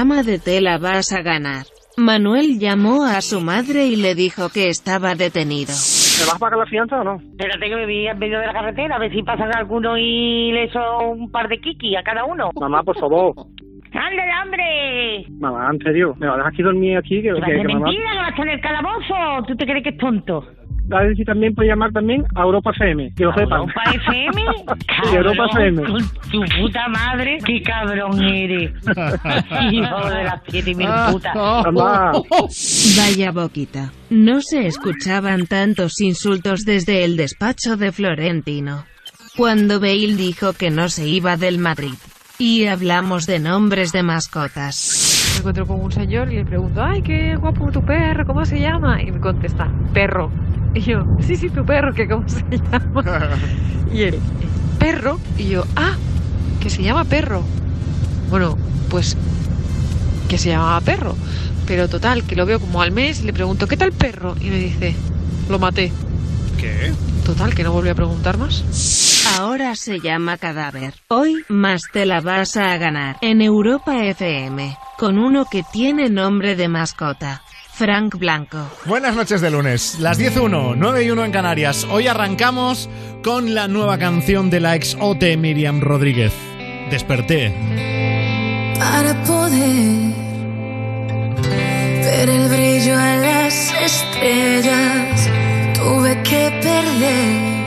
Ama de tela vas a ganar. Manuel llamó a su madre y le dijo que estaba detenido. ¿Me vas a pagar la fianza o no? Espérate que me vi en medio de la carretera, a ver si pasan alguno y le echo un par de kiki a cada uno. Mamá, por favor. ¡Ándale, hombre! Mamá, en serio, ¿me vas a dejar aquí dormir aquí? Que, ¿Que que- que mamá... mentira que va a estar en el calabozo? ¿Tú te crees que es tonto? A ver si también puede llamar también a Europa FM, que lo sepan. ¿Europa FM? Sí, Europa FM. Tu puta madre, qué cabrón eres. Hijo de las siete mil putas. Mamá. Vaya boquita. No se escuchaban tantos insultos desde el despacho de Florentino. Cuando Bale dijo que no se iba del Madrid. Y hablamos de nombres de mascotas. Me encuentro con un señor y le pregunto, ay, qué guapo tu perro, ¿cómo se llama? Y me contesta, perro. Y yo, sí, sí, tu perro, que cómo se llama. Y él, perro. Y yo, ah, que se llama perro. Bueno, pues que se llamaba perro. Pero total, que lo veo como al mes y le pregunto, ¿qué tal perro? Y me dice, lo maté. ¿Qué? Total, que no volví a preguntar más. Ahora se llama cadáver. Hoy, más te la vas a ganar. En Europa FM. Con uno que tiene nombre de mascota. Frank Blanco. Buenas noches de lunes, las 10.01, 9 y 1 en Canarias. Hoy arrancamos con la nueva canción de la ex OT Miriam Rodríguez. Desperté. para poder ver el brillo en las estrellas. Tuve que perder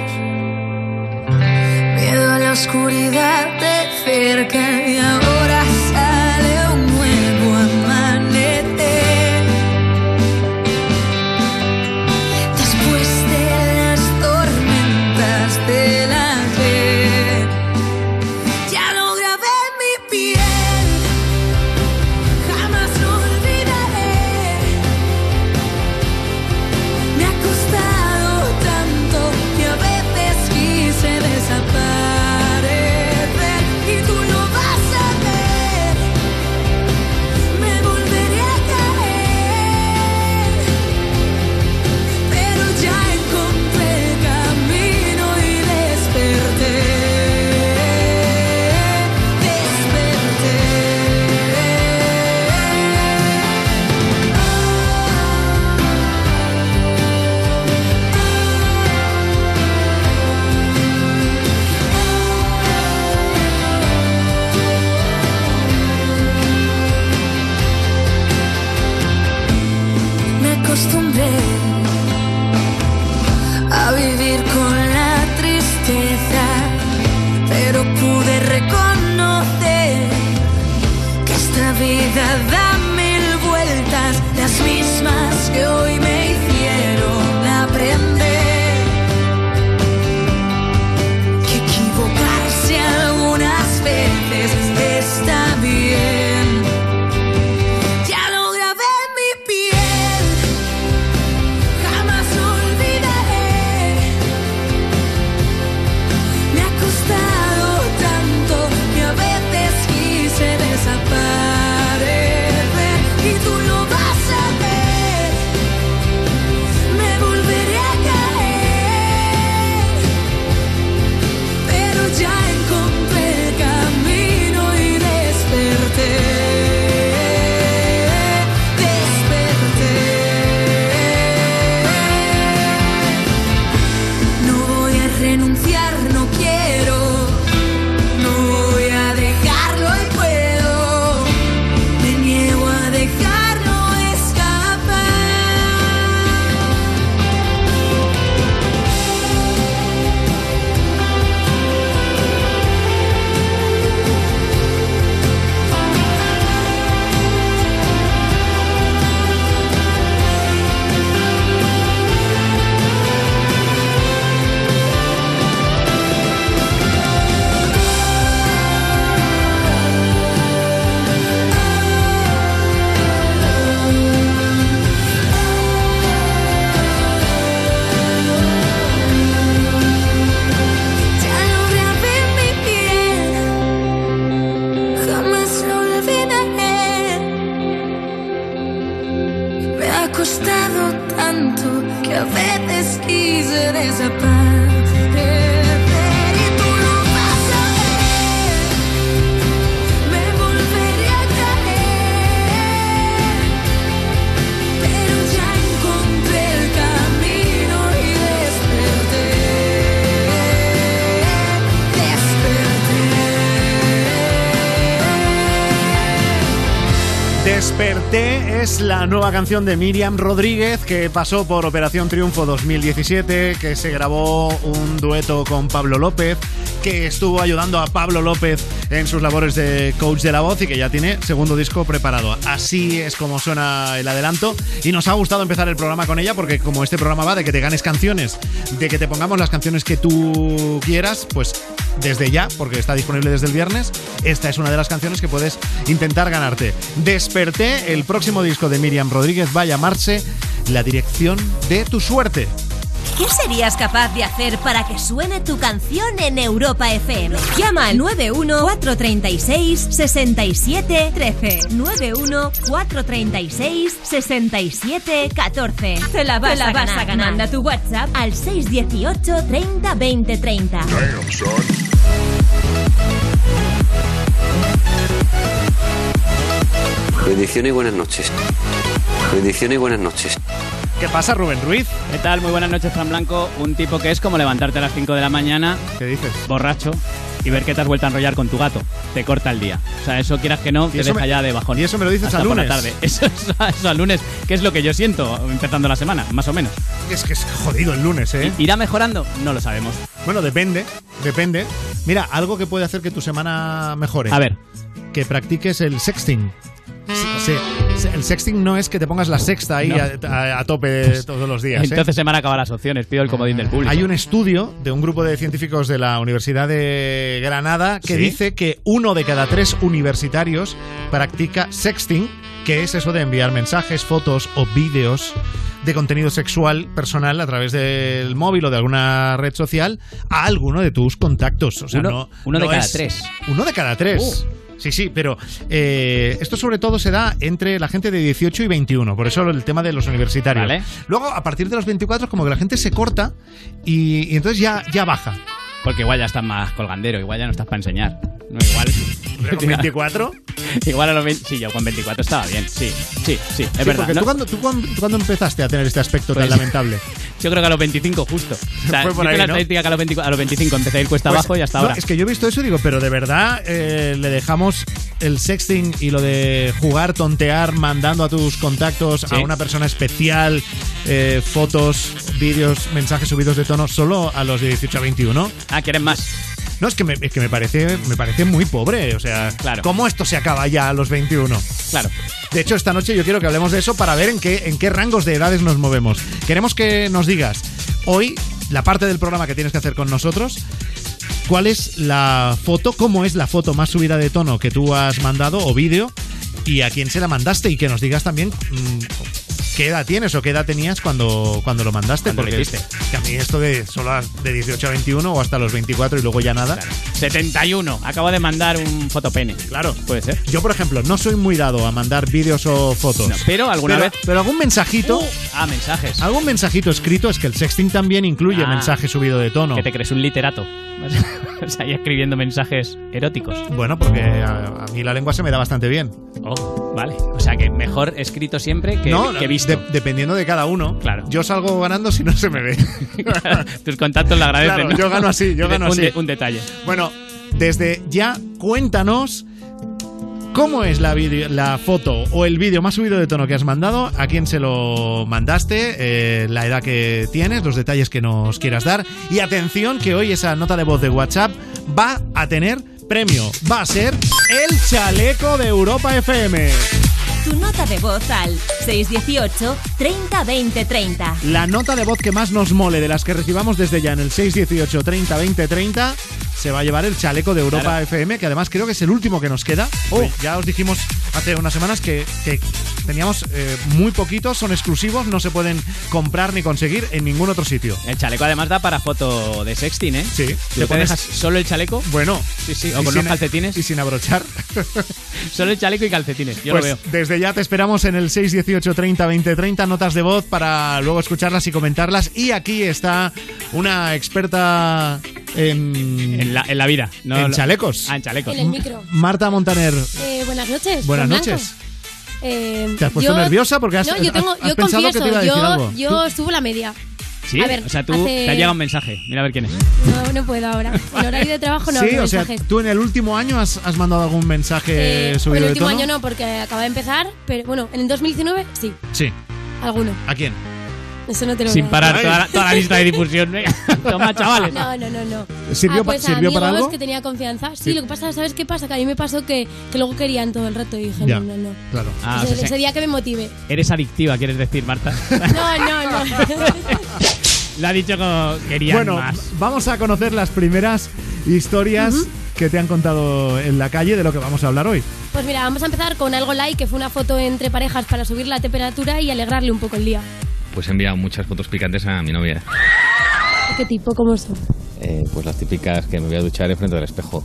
miedo a la oscuridad de cerca y ahora la nueva canción de Miriam Rodríguez que pasó por Operación Triunfo 2017, que se grabó un dueto con Pablo López, que estuvo ayudando a Pablo López en sus labores de coach de la voz y que ya tiene segundo disco preparado. Así es como suena el adelanto y nos ha gustado empezar el programa con ella porque como este programa va de que te ganes canciones, de que te pongamos las canciones que tú quieras, pues desde ya, porque está disponible desde el viernes, esta es una de las canciones que puedes intentar ganarte. Desperté, el próximo disco de Miriam Rodríguez va a llamarse La dirección de tu suerte. ¿Qué serías capaz de hacer para que suene tu canción en Europa FM? Llama al 91 436 67 13. 91 436 67 14. Te la vas, a, ganar. Manda tu WhatsApp al 618 30 20 30. Bendiciones y buenas noches. Bendiciones y buenas noches. ¿Qué pasa, Rubén Ruiz? ¿Qué tal? Muy buenas noches, Fran Blanco. Un tipo que es como levantarte a las 5 de la mañana, ¿Qué dices? borracho, y ver que te has vuelto a enrollar con tu gato. Te corta el día. O sea, eso quieras que no, te eso deja me- ya de bajón. y eso me lo dices Hasta al por la lunes. tarde. Eso, eso, eso al lunes, que es lo que yo siento empezando la semana, más o menos. Es que es jodido el lunes, ¿eh? ¿Irá mejorando? No lo sabemos. Bueno, depende, depende. Mira, algo que puede hacer que tu semana mejore. A ver, Que practiques el sexting. Sí, el sexting no es que te pongas la sexta ahí No. a, a- a tope todos los días. ¿eh? entonces se me han acabado las opciones. Pido el comodín del público. Hay un estudio de un grupo de científicos de la Universidad de Granada que ¿Sí? dice que uno de cada tres universitarios practica sexting, que es eso de enviar mensajes, fotos o vídeos de contenido sexual personal a través del móvil o de alguna red social a alguno de tus contactos. O sea, Uno- no, uno de cada es- tres. Uno de cada tres. Sí, sí, pero eh, esto sobre todo se da entre la gente de 18 y 21, por eso el tema de los universitarios. Vale. Luego, a partir de los 24, como que la gente se corta y, y entonces ya, ya baja. Porque igual ya estás más colgandero, igual ya no estás para enseñar. No, igual. Pero con 24. igual a los 20. Sí, yo con 24 estaba bien. Sí, sí, sí, es Sí, verdad. porque ¿no? tú, cuando, tú, cuando, tú cuando empezaste a tener este aspecto Pues- tan lamentable. Yo creo que a los 25 justo. O sea, Fue por ahí, la ¿no? estadística que a los, 25, a los 25 empecé a ir cuesta Pues, abajo y hasta no, ahora. Es que yo he visto eso y digo, pero de verdad eh, le dejamos el sexting y lo de jugar, tontear, mandando a tus contactos Sí. a una persona especial, eh, fotos, vídeos, mensajes subidos de tono solo a los de 18 a 21. Ah, ¿quieren más? No, es que me, es que me parece me parece muy pobre. O sea, Claro. ¿cómo esto se acaba ya a los 21? Claro. De hecho, esta noche yo quiero que hablemos de eso para ver en qué, en qué rangos de edades nos movemos. Queremos que nos digas hoy la parte del programa que tienes que hacer con nosotros. ¿Cuál es la foto? ¿Cómo es la foto más subida de tono que tú has mandado o vídeo? Y a quién se la mandaste y que nos digas también mm, qué edad tienes o qué edad tenías cuando, cuando lo mandaste. Lo porque hiciste. que a mí esto de solo de 18 a 21 o hasta los 24 y luego ya nada. 71. Acabo de mandar un fotopene. Claro. Puede ser. Yo, por ejemplo, no soy muy dado a mandar vídeos o fotos. No, pero alguna Pero- vez. Pero algún mensajito. Uh, ah, mensajes. Algún mensajito escrito es que el sexting también incluye Ah. mensaje subido de tono. Que te crees un literato. o sea, ahí escribiendo mensajes eróticos. Bueno, porque a, a mí la lengua se me da bastante bien. Oh, vale. O sea, que mejor escrito siempre que, no, que visto. De- dependiendo de cada uno. Claro. Yo salgo ganando si no se me ve. Tus contactos le agradecen. Claro, ¿no? yo gano así, yo gano así. Un, de- un detalle. bueno, desde ya cuéntanos cómo es la, video- la foto o el vídeo más subido de tono que has mandado, a quién se lo mandaste, eh, la edad que tienes, los detalles que nos quieras dar. Y atención que hoy esa nota de voz de WhatsApp va a tener premio. Va a ser el chaleco de Europa FM. Tu nota de voz al 618 30 20 30. La nota de voz que más nos mole de las que recibamos desde ya en el 618 30 20 30 se va a llevar el chaleco de Europa Claro. FM, que además creo que es el último que nos queda. Pues ya os dijimos hace unas semanas que, que teníamos eh, muy poquitos, son exclusivos, no se pueden comprar ni conseguir en ningún otro sitio. El chaleco además da para foto de sexting, ¿eh? Sí, te pones- dejas solo el chaleco, Bueno, Sí, sí, o con unos calcetines. Y sin abrochar. solo el chaleco y calcetines. Yo pues lo veo. desde ya te esperamos en el 618 30 20 30 notas de voz para luego escucharlas y comentarlas. Y aquí está una experta en, En la, en la vida. No, en chalecos. Ah, en chalecos. En el micro. Marta Montaner, Eh, buenas noches. buenas noches. Eh, ¿Te has puesto yo- nerviosa? Porque has- no, yo tengo, has- has yo pensado que confieso, te iba a decir yo, algo. yo subo la media. Sí, A ver, o sea, tú hace- te ha llegado un mensaje. Mira a ver quién es. No, no puedo ahora. En horario de trabajo no sí, o sea, mensajes. tú en el último año has, has mandado algún mensaje Eh, subido bueno, el de último tono. año no, porque acaba de empezar, pero bueno, en el 2019 sí, Sí. alguno. ¿A quién? Eso no te lo Sin voy a parar decir. toda la, toda la lista de difusión. Venga, Toma, chavales. No, no, no, no. ¿Sirvió ah, pues sirvió amigos para algo? que tenía confianza. Sí, Sí. lo que pasa, ¿sabes qué pasa? Que a mí me pasó que, que luego querían todo el rato y dije, Ya, no, no, no. Claro. Ah, ese, o sea, ese día que me motive. Eres adictiva, quieres decir, Marta. No, no, no. Lo ha dicho como querían Bueno, más. vamos a conocer las primeras historias que te han contado en la calle de lo que vamos a hablar hoy. Pues mira, vamos a empezar con algo like, que fue una foto entre parejas para subir la temperatura y alegrarle un poco el día. Pues he enviado muchas fotos picantes a mi novia. ¿Qué tipo? ¿Cómo son? Eh, pues las típicas que me voy a duchar enfrente del espejo.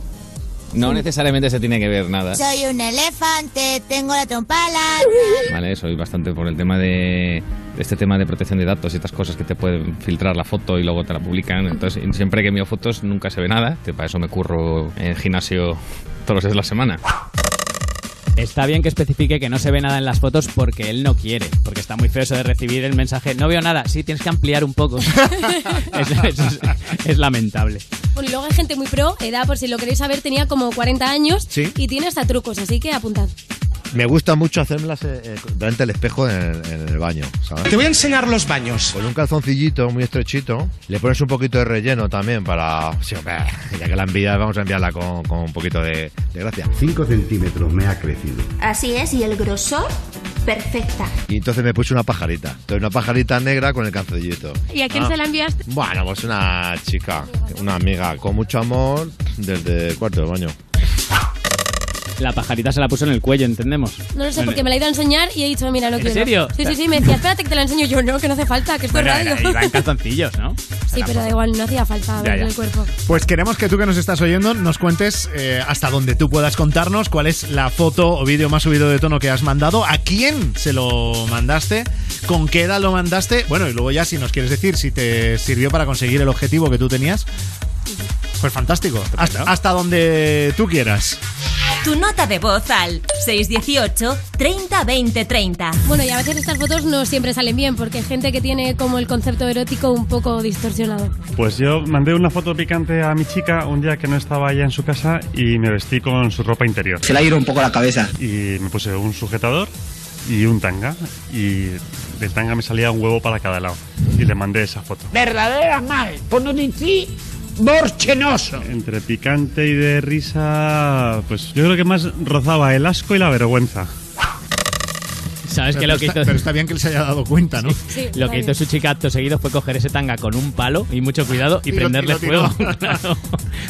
No necesariamente se tiene que ver nada. Soy un elefante, tengo la trompa larga. Vale, soy bastante por el tema de este tema de protección de datos y estas cosas que te pueden filtrar la foto y luego te la publican. Entonces, siempre que envío fotos nunca se ve nada. Para eso me curro en el gimnasio todos los días de la semana. Está bien que especifique que no se ve nada en las fotos porque él no quiere. Porque está muy feo eso de recibir el mensaje. No veo nada. Sí, tienes que ampliar un poco. es, es- es lamentable. Bueno, y luego hay gente muy pro, edad, por si lo queréis saber, tenía como 40 años Sí. y tiene hasta trucos, así que apuntad. Me gusta mucho hacérmelas eh, eh, delante del espejo en el, en el baño, ¿sabes? Te voy a enseñar los baños. Con un calzoncillito muy estrechito, le pones un poquito de relleno también para... sí, hombre, ya que la envías, vamos a enviarla con, con un poquito de, de gracia. 5 centímetros me ha crecido. Así es, y el grosor, perfecta. Y entonces me puse una pajarita. Entonces una pajarita negra con el calzoncillito. ¿Y a quién Ah. se la enviaste? Bueno, pues una chica, una amiga, con mucho amor desde el cuarto del baño. La pajarita se la puso en el cuello, entendemos. No lo sé, porque me la he ido a enseñar y he dicho, mira, no ¿En quiero. serio? Sí, sí, sí, me decía, espérate que te la enseño yo, no, que no hace falta, que esto es Bueno, radio. era- iba en calzoncillos, ¿no? Sí, pero da igual, no hacía falta Ya, ver ya. el cuerpo. Pues queremos que tú que nos estás oyendo nos cuentes eh, hasta donde tú puedas contarnos cuál es la foto o vídeo más subido de tono que has mandado, a quién se lo mandaste, con qué edad lo mandaste, bueno, y luego ya si nos quieres decir si te sirvió para conseguir el objetivo que tú tenías, pues fantástico, hasta, hasta donde tú quieras. Tu nota de voz al 618 30 20 30. Bueno, y a veces estas fotos no siempre salen bien, porque hay gente que tiene como el concepto erótico un poco distorsionado. Pues yo mandé una foto picante a mi chica un día que no estaba ella en su casa y me vestí con su ropa interior. Se le ha ido un poco la cabeza. Y me puse un sujetador y un tanga. Y del tanga me salía un huevo para cada lado. Y le mandé esa foto. Verdadera mal, por no decir borchenoso. Entre picante y de risa, pues yo creo que más rozaba el asco y la vergüenza. ¿Sabes Pero que lo que está- hizo... pero está bien que él se haya dado cuenta, ¿no? Sí, Lo que hizo su chica acto seguido fue coger ese tanga con un palo y mucho cuidado y, Y lo- prenderle y lo tiró. fuego. Claro.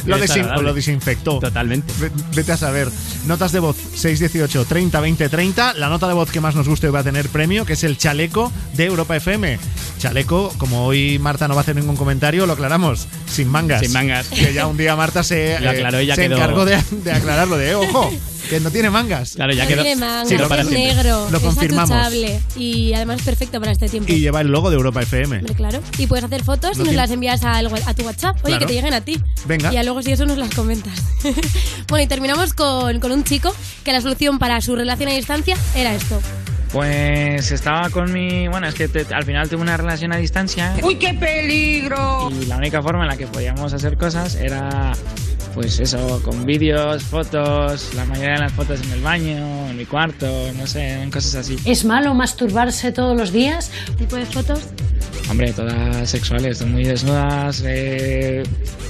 Lo, Es desin- lo desinfectó. Totalmente. Ve- Vete a saber. Notas de voz 618 30 20 30. La nota de voz que más nos guste va a tener premio, que es el chaleco de Europa FM. Chaleco, como hoy Marta no va a hacer ningún comentario, lo aclaramos, sin mangas. Sin mangas. Que ya un día Marta se, Lo aclaró se quedó- encargó de, de aclararlo, de, eh, ojo, que no tiene mangas. Claro, ya No quedó. tiene mangas, Sí, lo es siempre. negro, Lo es confirmamos. atuchable y además es perfecto para este tiempo. Y lleva el logo de Europa FM. Hombre, claro. Y puedes hacer fotos No y nos tiene- las envías wa- a tu WhatsApp. Oye, Claro. que te lleguen a ti. Venga. Y ya luego si eso nos las comentas. bueno, y terminamos con, con un chico que la solución para su relación a distancia era esto. Pues estaba con mi. Bueno, es que te- al final tuve una relación a distancia. ¡Uy, qué peligro! Y la única forma en la que podíamos hacer cosas era. Pues eso, con vídeos, fotos, la mayoría de las fotos en el baño, en mi cuarto, no sé, en cosas así. ¿Es malo masturbarse todos los días? ¿Tipo de fotos? Hombre, todas sexuales, muy desnudas. eh,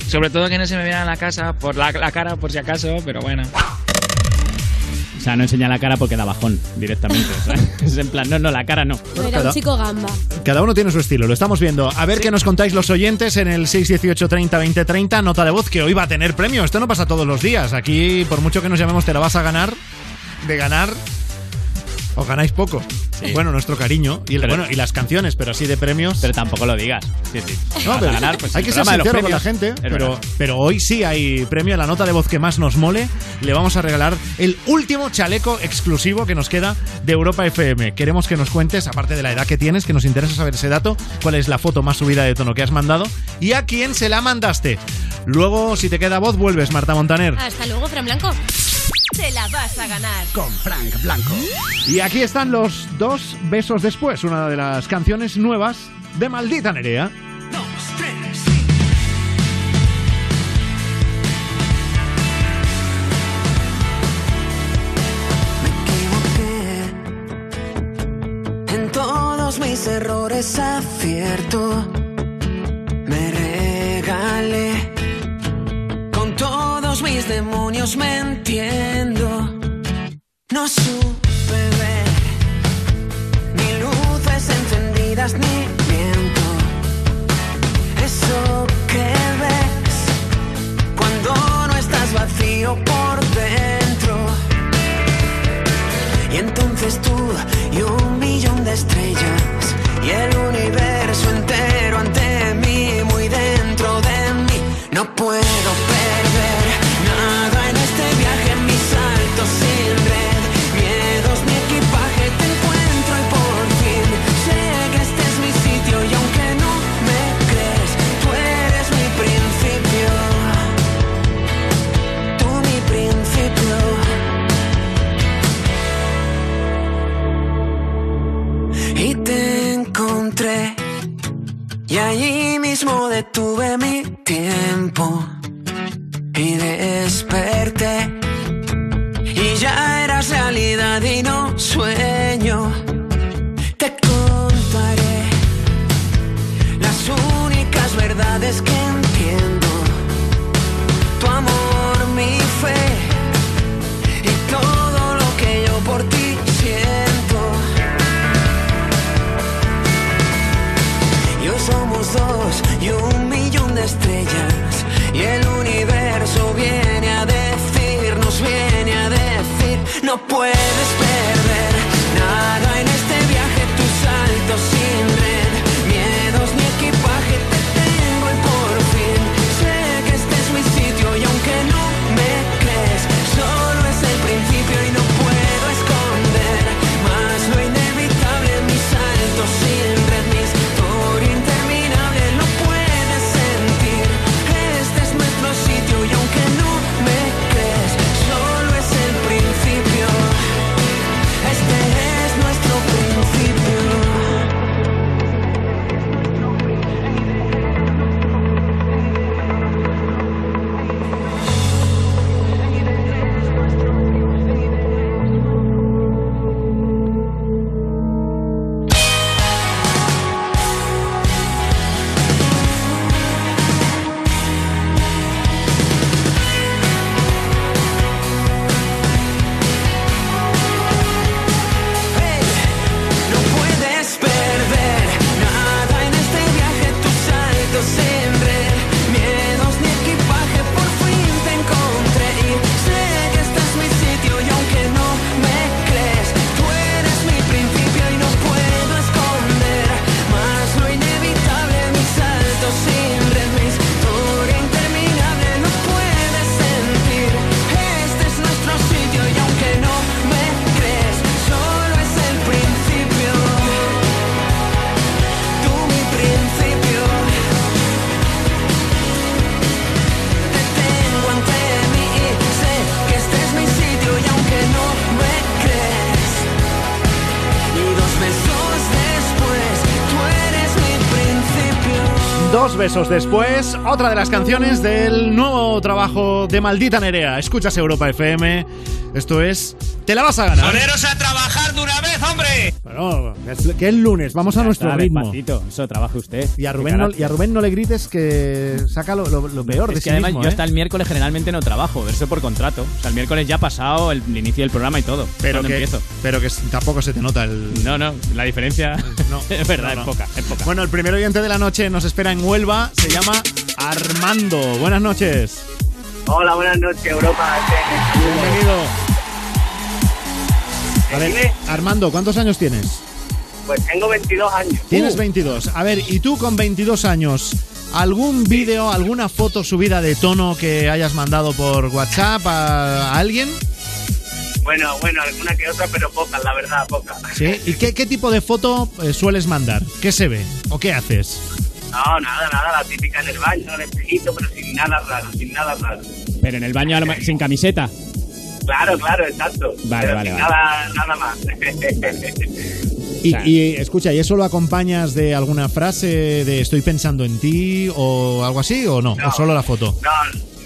sobre todo que no se me viera en la casa, por la, la cara por si acaso, pero bueno. Sea, no enseña la cara porque da bajón directamente. o sea, es en plan, no, no, la cara no. Era un chico gamba. Cada uno tiene su estilo, lo estamos viendo. A ver qué nos contáis los oyentes en el 618 30 20 30, nota de voz que hoy va a tener premio. Esto no pasa todos los días. Aquí, por mucho que nos llamemos, te la vas a ganar. De ganar, os ganáis poco. Bueno, nuestro cariño y, el- Pero- bueno, y las canciones, pero así de premios. Pero tampoco lo digas. Sí, sí. No, pero ganar, pues, hay que ser sincero con la gente, pero, pero hoy sí hay premio a la nota de voz que más nos mole. Le vamos a regalar el último chaleco exclusivo que nos queda de Europa FM. Queremos que nos cuentes, aparte de la edad que tienes, que nos interesa saber ese dato, cuál es la foto más subida de tono que has mandado y a quién se la mandaste. Luego, si te queda voz, vuelves, Marta Montaner. Hasta luego, Fran Blanco te la vas a ganar. Con Frank Blanco. Y aquí están los dos besos después, una de las canciones nuevas de Maldita Nerea. En todos mis errores acierto demonios me entiendo. No supe ver ni luces encendidas ni viento. Eso que ves cuando no estás vacío por dentro. Y entonces tú y un millón de estrellas y el universo entero ante mí, muy dentro de mí. No puedo detuve mi tiempo besos después, otra de las canciones del nuevo trabajo de Maldita Nerea. Escuchas Europa FM. Esto es Te la vas a ganar. ¡Poneros a trabajar hombre! Bueno, es- que es lunes, vamos a nuestro está, ritmo. despacito, eso trabaje usted. Y a, Rubén no, carácter. y a Rubén no le grites que saca lo, lo- lo peor de Es sí que además mismo, yo ¿eh? hasta el miércoles generalmente no trabajo, eso por contrato. O sea, el miércoles ya ha pasado el, el inicio del programa y todo. pero que, empiezo. pero que tampoco se te nota el... No, no, la diferencia es verdad, no, no. es poca, es poca. Bueno, el primer oyente de la noche nos espera en Huelva, se llama Armando. Buenas noches. Hola, buenas noches, Europa. Bienvenido. A ver, Armando, ¿cuántos años tienes? Pues tengo 22 años. Tienes 22. A ver, ¿y tú con 22 años, algún vídeo, alguna foto subida de tono que hayas mandado por WhatsApp a, a alguien? Bueno, bueno, alguna que otra, pero pocas, la verdad, pocas. ¿Sí? ¿Y qué, qué tipo de foto eh, sueles mandar? ¿Qué se ve? ¿O qué haces? No, nada, nada, la típica en el baño, el espejito, pero sin nada raro, sin nada raro. Pero en el baño sin camiseta. Claro, claro, exacto. Vale, pero vale, vale. nada, nada más. Y, y, escucha, ¿y eso lo acompañas de alguna frase de estoy pensando en ti o algo así o no? ¿O solo la foto? No,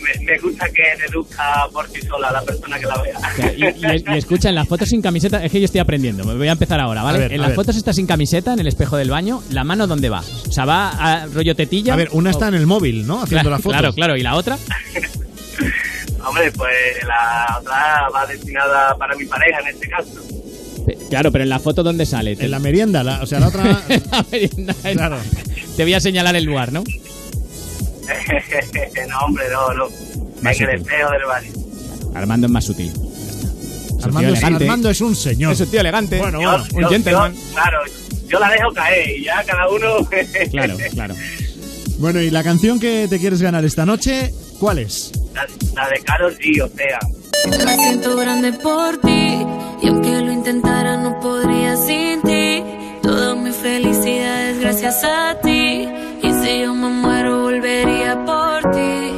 me, me gusta que deduzca por sí sola la persona que la vea. O sea, Y, y- y escucha, en las fotos sin camiseta, es que yo estoy aprendiendo, me voy a empezar ahora, ¿vale? Ver, en las ver. fotos está sin camiseta, en el espejo del baño, ¿la mano dónde va? O sea, va a rollo tetilla. A ver, una o- está en el móvil, ¿no? Haciendo claro, la foto. Claro, claro, ¿y la otra? Hombre, pues la otra va destinada para mi pareja en este caso. Claro, pero en la foto ¿dónde sale? En la merienda, la- o sea, la otra... La merienda, en- Claro. Te voy a señalar el lugar, ¿no? no, hombre, no, no. Más en el espejo del baño. Armando es más sutil. Armando, es. Armando es un señor. Es un tío elegante. Bueno, Yo- bueno. un yo- gentleman. yo- claro, yo la dejo caer y ya cada uno. Claro, claro. Bueno, y la canción que te quieres ganar esta noche, ¿cuál es? La, la de Carol G, o sea. Me siento grande por ti y aunque lo intentara no podría sin ti. Toda mi felicidad es gracias a ti y si yo me muero volvería por ti.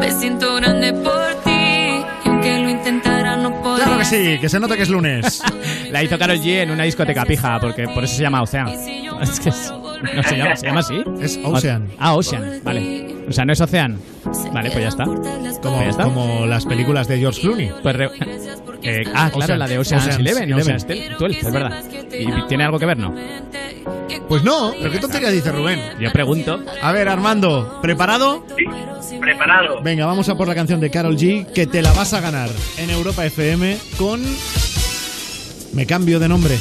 Me siento grande por ti y aunque lo intentara no podría. Claro que sí, que se nota que es lunes. La hizo Carol G en una discoteca pija, porque por eso se llama Ocean. Es que es- no se llama, se llama así. Es Ocean. Ah, Ocean, vale. O sea, no es Ocean. Vale, pues ya está. Como, ya está. como las películas de George Clooney. Pues re- eh, ah, claro, Ocean- la de Ocean's Ocean's Eleven, Eleven. Ocean's Tel- 12, es verdad. ¿Y tiene algo que ver, no? Pues no, pero qué tontería dice Rubén. Yo pregunto. A ver, Armando, ¿preparado? Sí, preparado. Venga, vamos a por la canción de Carol G, que te la vas a ganar en Europa FM con... Me cambio de nombre.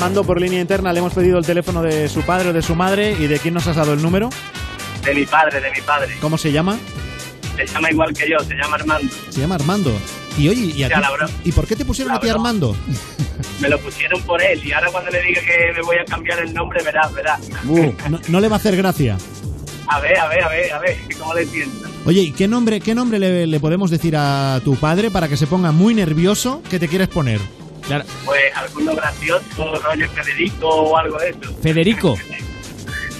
Armando, por línea interna, le hemos pedido el teléfono de su padre o de su madre y de quién nos has dado el número. De mi padre, de mi padre. ¿Cómo se llama? Se llama igual que yo, se llama Armando. Se llama Armando. Y oye, ¿y, a ti-. ¿y por qué te pusieron a ti Armando? Me lo pusieron por él y ahora cuando le diga que me voy a cambiar el nombre, verás, verás. No, no le va a hacer gracia. A ver, a ver, a ver, a ver, ¿cómo le sienta? Oye, ¿y qué nombre, qué nombre le, le podemos decir a tu padre para que se ponga muy nervioso que te quieres poner? Claro. Pues alguno gracioso, rollo Federico o algo de eso. Federico.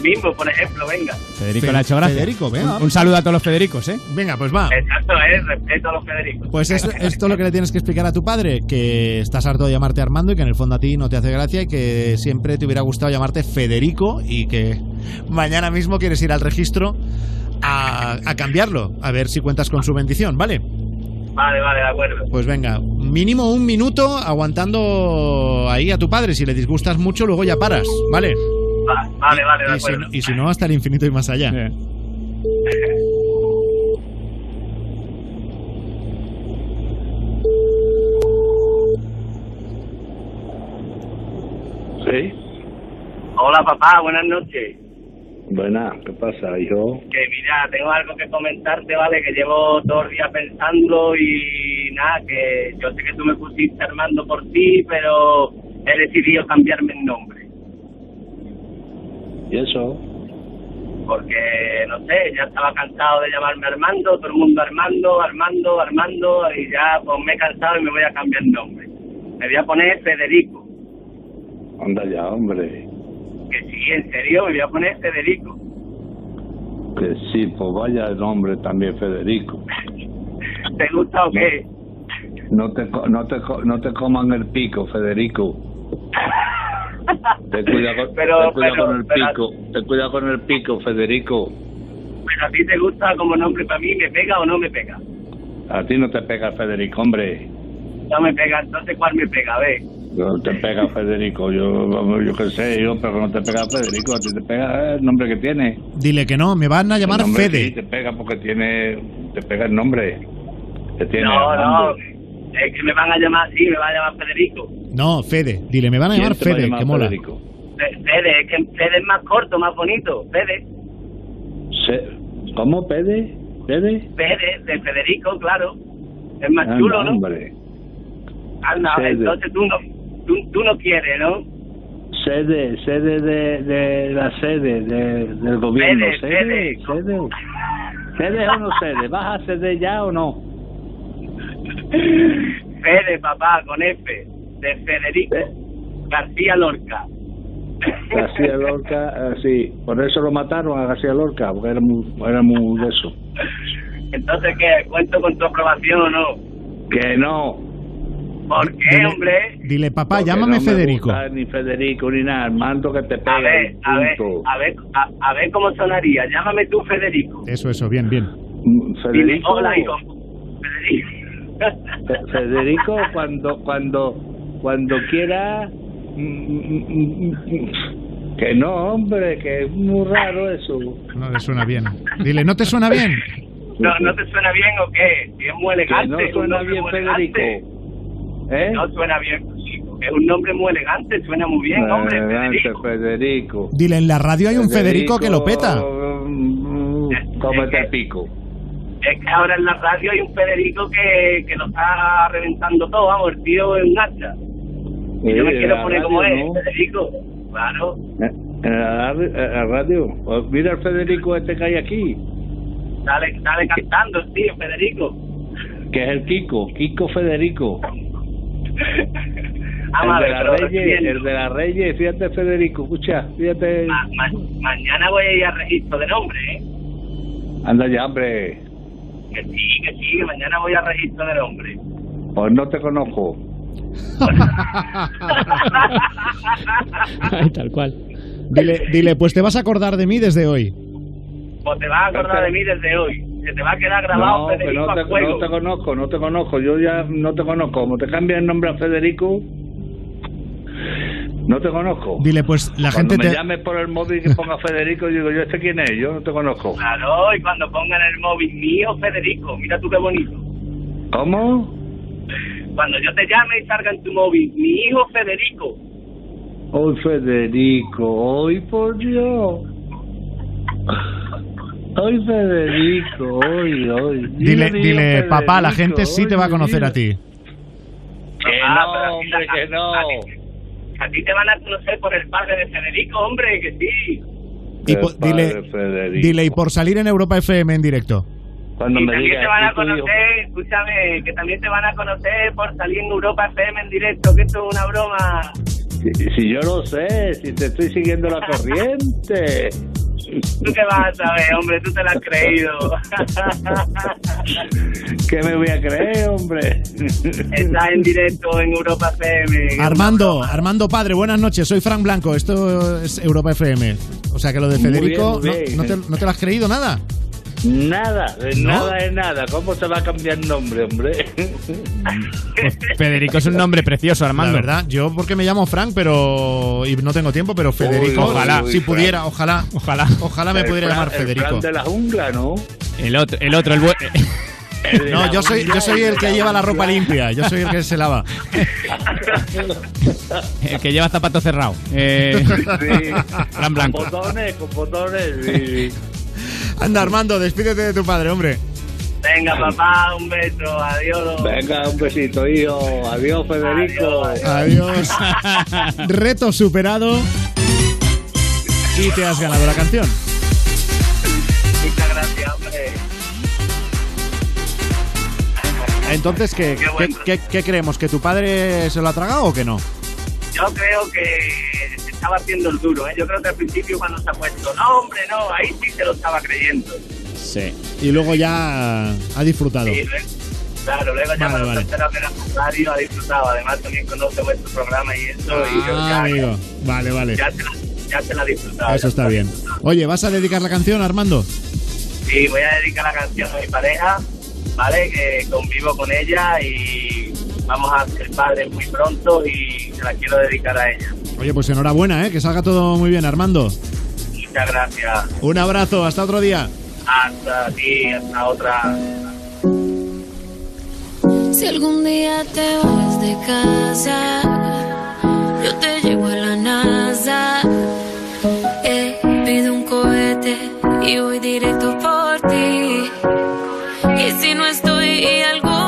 Mismo, por ejemplo, venga. Federico Fe- le ha hecho gracia. Federico, venga. Un, un saludo a todos los Federicos, ¿eh? Venga, pues va. Exacto, es respeto a los Federicos. Pues es- esto es lo que le tienes que explicar a tu padre, que estás harto de llamarte Armando y que en el fondo a ti no te hace gracia y que siempre te hubiera gustado llamarte Federico y que mañana mismo quieres ir al registro a, a cambiarlo, a ver si cuentas con su bendición, ¿vale? Vale, vale, de acuerdo. Pues venga, mínimo un minuto aguantando ahí a tu padre, si le disgustas mucho luego ya paras, ¿vale? Va- vale, vale, de Y si, acuerdo. no, y si no, hasta el infinito y más allá. Sí. Hola, papá, buenas noches. Buena, ¿qué pasa, hijo? Que mira, tengo algo que comentarte, ¿vale? Que llevo dos días pensando y nada, que yo sé que tú me pusiste Armando por ti, pero he decidido cambiarme el nombre. ¿Y eso? Porque, no sé, ya estaba cansado de llamarme Armando, todo el mundo Armando, Armando, Armando, y ya pues me he cansado y me voy a cambiar el nombre. Me voy a poner Federico. Anda ya, hombre. Que sí, en serio, me voy a poner Federico. Que sí, pues vaya el nombre también, Federico. ¿Te gusta o qué? No te, no te, no te coman el pico, Federico. Ten cuidado con, Pero- ten cuidado pero- con el pero- pico. Ten cuidado con el pico, Federico. Pero a ti te gusta como nombre para mí, ¿me pega o no me pega? A ti no te pega Federico, hombre. No me pega, entonces ¿cuál me pega? A ver. No te pega Federico. Yo, yo qué sé, yo, pero no te pega Federico. A ti te pega el nombre que tiene. Dile que no, me van a llamar El Fede. sí te pega porque tiene, te pega el nombre. Que tiene No, no, es que me van a llamar así, me van a llamar Federico. No, Fede. Dile, me van a ¿Quién llamar va a Fede, llamar que mola. Federico? Fede, es que Fede es más corto, más bonito. Fede, Se- ¿Cómo, Pede? ¿Pede? Fede, de Federico, claro. Es más chulo, ¿no? hombre. Anda, Fede. entonces tú no, tú, tú no quieres, ¿no? Sede, sede de, de la sede de- del gobierno. Sede, sede, sede. ¿Sede o no sede? ¿Vas a ceder ya o no? Fede, papá, con F, de Federico García Lorca. García Lorca, eh, sí. Por eso lo mataron a García Lorca, porque era muy, era muy de eso. Entonces, ¿qué? ¿Cuento con tu aprobación o no? Que no. ¿Por qué, Dile- hombre? Dile, papá, Porque llámame no me Federico. gusta ni Federico ni nada. Armando que te A pega. ver, a ver, a ver, a, a ver cómo sonaría. Llámame tú, Federico. Eso, eso, bien, bien. Dile, Federico. hola, hijo. Federico. Fe- Federico, cuando, cuando, cuando quiera. mm, mm, mm, Que no, hombre, que es muy raro eso. No le suena bien. Dile, ¿no te suena bien? No, ¿no te suena bien o qué? Si es muy elegante. no un suena bien, Federico. ¿Eh? No suena bien, Federico. Es un nombre muy elegante, suena muy bien, hombre, Adelante, Federico. Federico. Dile, en la radio hay un Federico que lo peta. mm, Cómete el pico. Es que ahora en la radio hay un Federico que, que lo está reventando todo, vamos, el tío es un hacha. Y yo me quiero poner como ¿no? Federico. Claro. En la, en la radio. Pues mira el Federico este que hay aquí, Sale, sale cantando el tío, Federico. que es el Kiko, Kiko Federico. Vamos a el de la Reyes, el de la Reyes, fíjate Federico, escucha, fíjate. Ma- ma- mañana voy a ir al registro de nombre, ¿eh? Anda ya, hombre, Que sí, que sí, mañana voy al registro de nombre. pues no te conozco. Ay, tal cual. Dile, dile, pues te vas a acordar de mí desde hoy. Pues te vas a acordar de mí desde hoy. Se te va a quedar grabado No, que Federico no te, no conozco, no te conozco, yo ya no te conozco. Como te cambias el nombre a Federico, no te conozco. Dile, pues la Cuando gente me te... llames por el móvil que ponga Federico, yo digo, ¿yo este quién es? Yo no te conozco. Claro, y cuando pongan el móvil mío, Federico, mira tú qué bonito. ¿Cómo? Cuando yo te llame y salga en tu móvil, mi hijo Federico. Hoy Federico, hoy por Dios. Hoy Federico, hoy, hoy. Dile, mío, dile, papá, la gente sí te va a conocer a ti. Que Ah, no, pero a ti hombre, que no. A, a ti te van a conocer por el padre de Federico, hombre, que sí. Y El po- padre dile, Federico. dile, y por salir en Europa FM en directo. Cuando y me también digas, te van a conocer, escúchame, que también te van a conocer por salir en Europa FM en directo, que esto es una broma. Si, si yo lo sé, si te estoy siguiendo la corriente. ¿Tú qué vas a saber, hombre? Tú te la has creído. ¿Qué me voy a creer, hombre? Estás en directo en Europa FM. Armando, Armando Padre, buenas noches. Soy Frank Blanco. Esto es Europa FM. O sea que lo de Muy Federico, bien, muy no- bien. no, te, no te lo has creído nada? Nada, de ¿No? nada de nada. ¿Cómo se va a cambiar el nombre, hombre? Federico es un nombre precioso, Armando. La verdad, yo porque me llamo Frank, pero y no tengo tiempo, pero Federico, Uy, ojalá, uy, si Frank. pudiera, ojalá, Ojalá. ojalá me El pudiera Fran- llamar El Federico. Fran de la jungla, ¿no? El otro, el otro, el buen. El No, yo soy, yo soy el que lleva la ropa limpia, yo soy el que se lava. El que lleva zapato cerrado. Eh, Sí. Fran Blanco. Con botones, con botones. sí. Anda, Armando, despídete de tu padre, hombre. Venga, papá, un beso. Adiós. Venga, un besito, hijo. Adiós, Federico. Adiós. Reto superado. Y te has ganado la canción. Muchas gracias, hombre. Entonces, ¿qué, Qué qué, bueno. qué- qué creemos? ¿Que tu padre se lo ha tragado o que no? Yo creo que estaba haciendo el duro, ¿eh? Yo creo que al principio cuando se ha puesto, no, hombre, no, ahí sí se lo estaba creyendo. Sí. Y luego ya ha disfrutado. Sí, luego- claro, luego ya cuando vale. radio ha disfrutado. Además también conoce vuestro programa y eso. y yo Ah, ya, amigo. Vale, vale. ya, se la, ya se la ha disfrutado. Eso está bien. Oye, ¿vas a dedicar la canción, Armando? Sí, voy a dedicar la canción a mi pareja, ¿vale? Que convivo con ella y vamos a ser padres muy pronto y se la quiero dedicar a ella. Oye, pues enhorabuena, ¿eh? Que salga todo muy bien, Armando. Muchas gracias. Un abrazo, hasta otro día. Hasta ti, hasta otra. Si algún día te vas de casa, yo te llevo a la NASA. Eh, pido un cohete y voy directo por ti. Y si no estoy y algo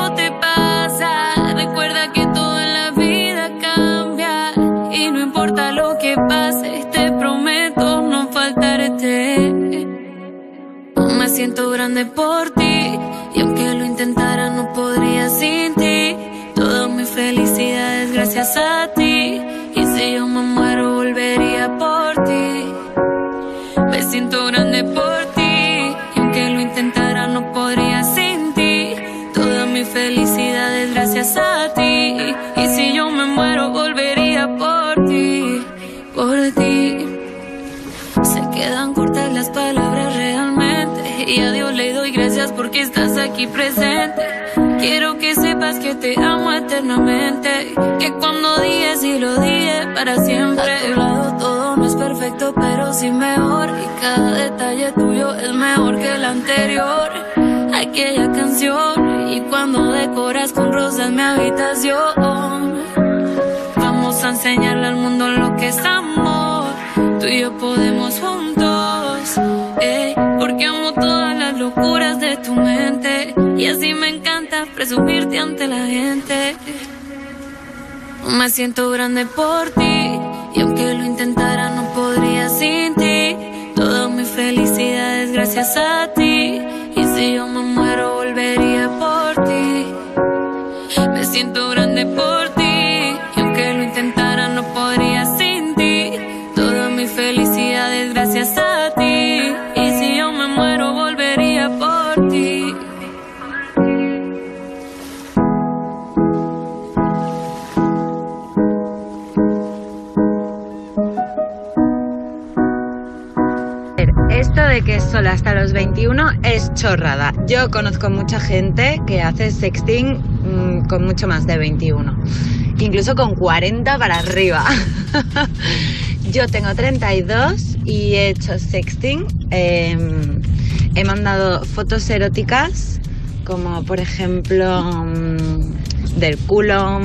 importa lo que pase, te prometo no faltarte. Me siento grande por ti y aunque lo intentara no podría sin ti. Toda mi felicidad es gracias a ti y si yo me muero volvería por ti. Me siento grande por ti Y a Dios le doy gracias porque estás aquí presente. Quiero que sepas que te amo eternamente. Que cuando dije sí lo dije para siempre. A tu lado todo no es perfecto, pero sí mejor. Y cada detalle tuyo es mejor que el anterior. Aquella canción. Y cuando decoras con rosas mi habitación. Vamos a enseñarle al mundo lo que es amor. Tú y yo podemos juntos. ey, porque amo locuras de tu mente. Y así me encanta presumirte ante la gente. Me siento grande por ti. Y aunque lo intentara, no podría sin ti. Toda mi felicidad es gracias a ti. Y si yo me muero, volvería por ti. Que es solo hasta los 21 es chorrada. Yo conozco mucha gente que hace sexting mm, con mucho más de 21. Incluso con 40 para arriba. Yo tengo 32 y he hecho sexting. eh, he mandado fotos eróticas como por ejemplo mm, del culo,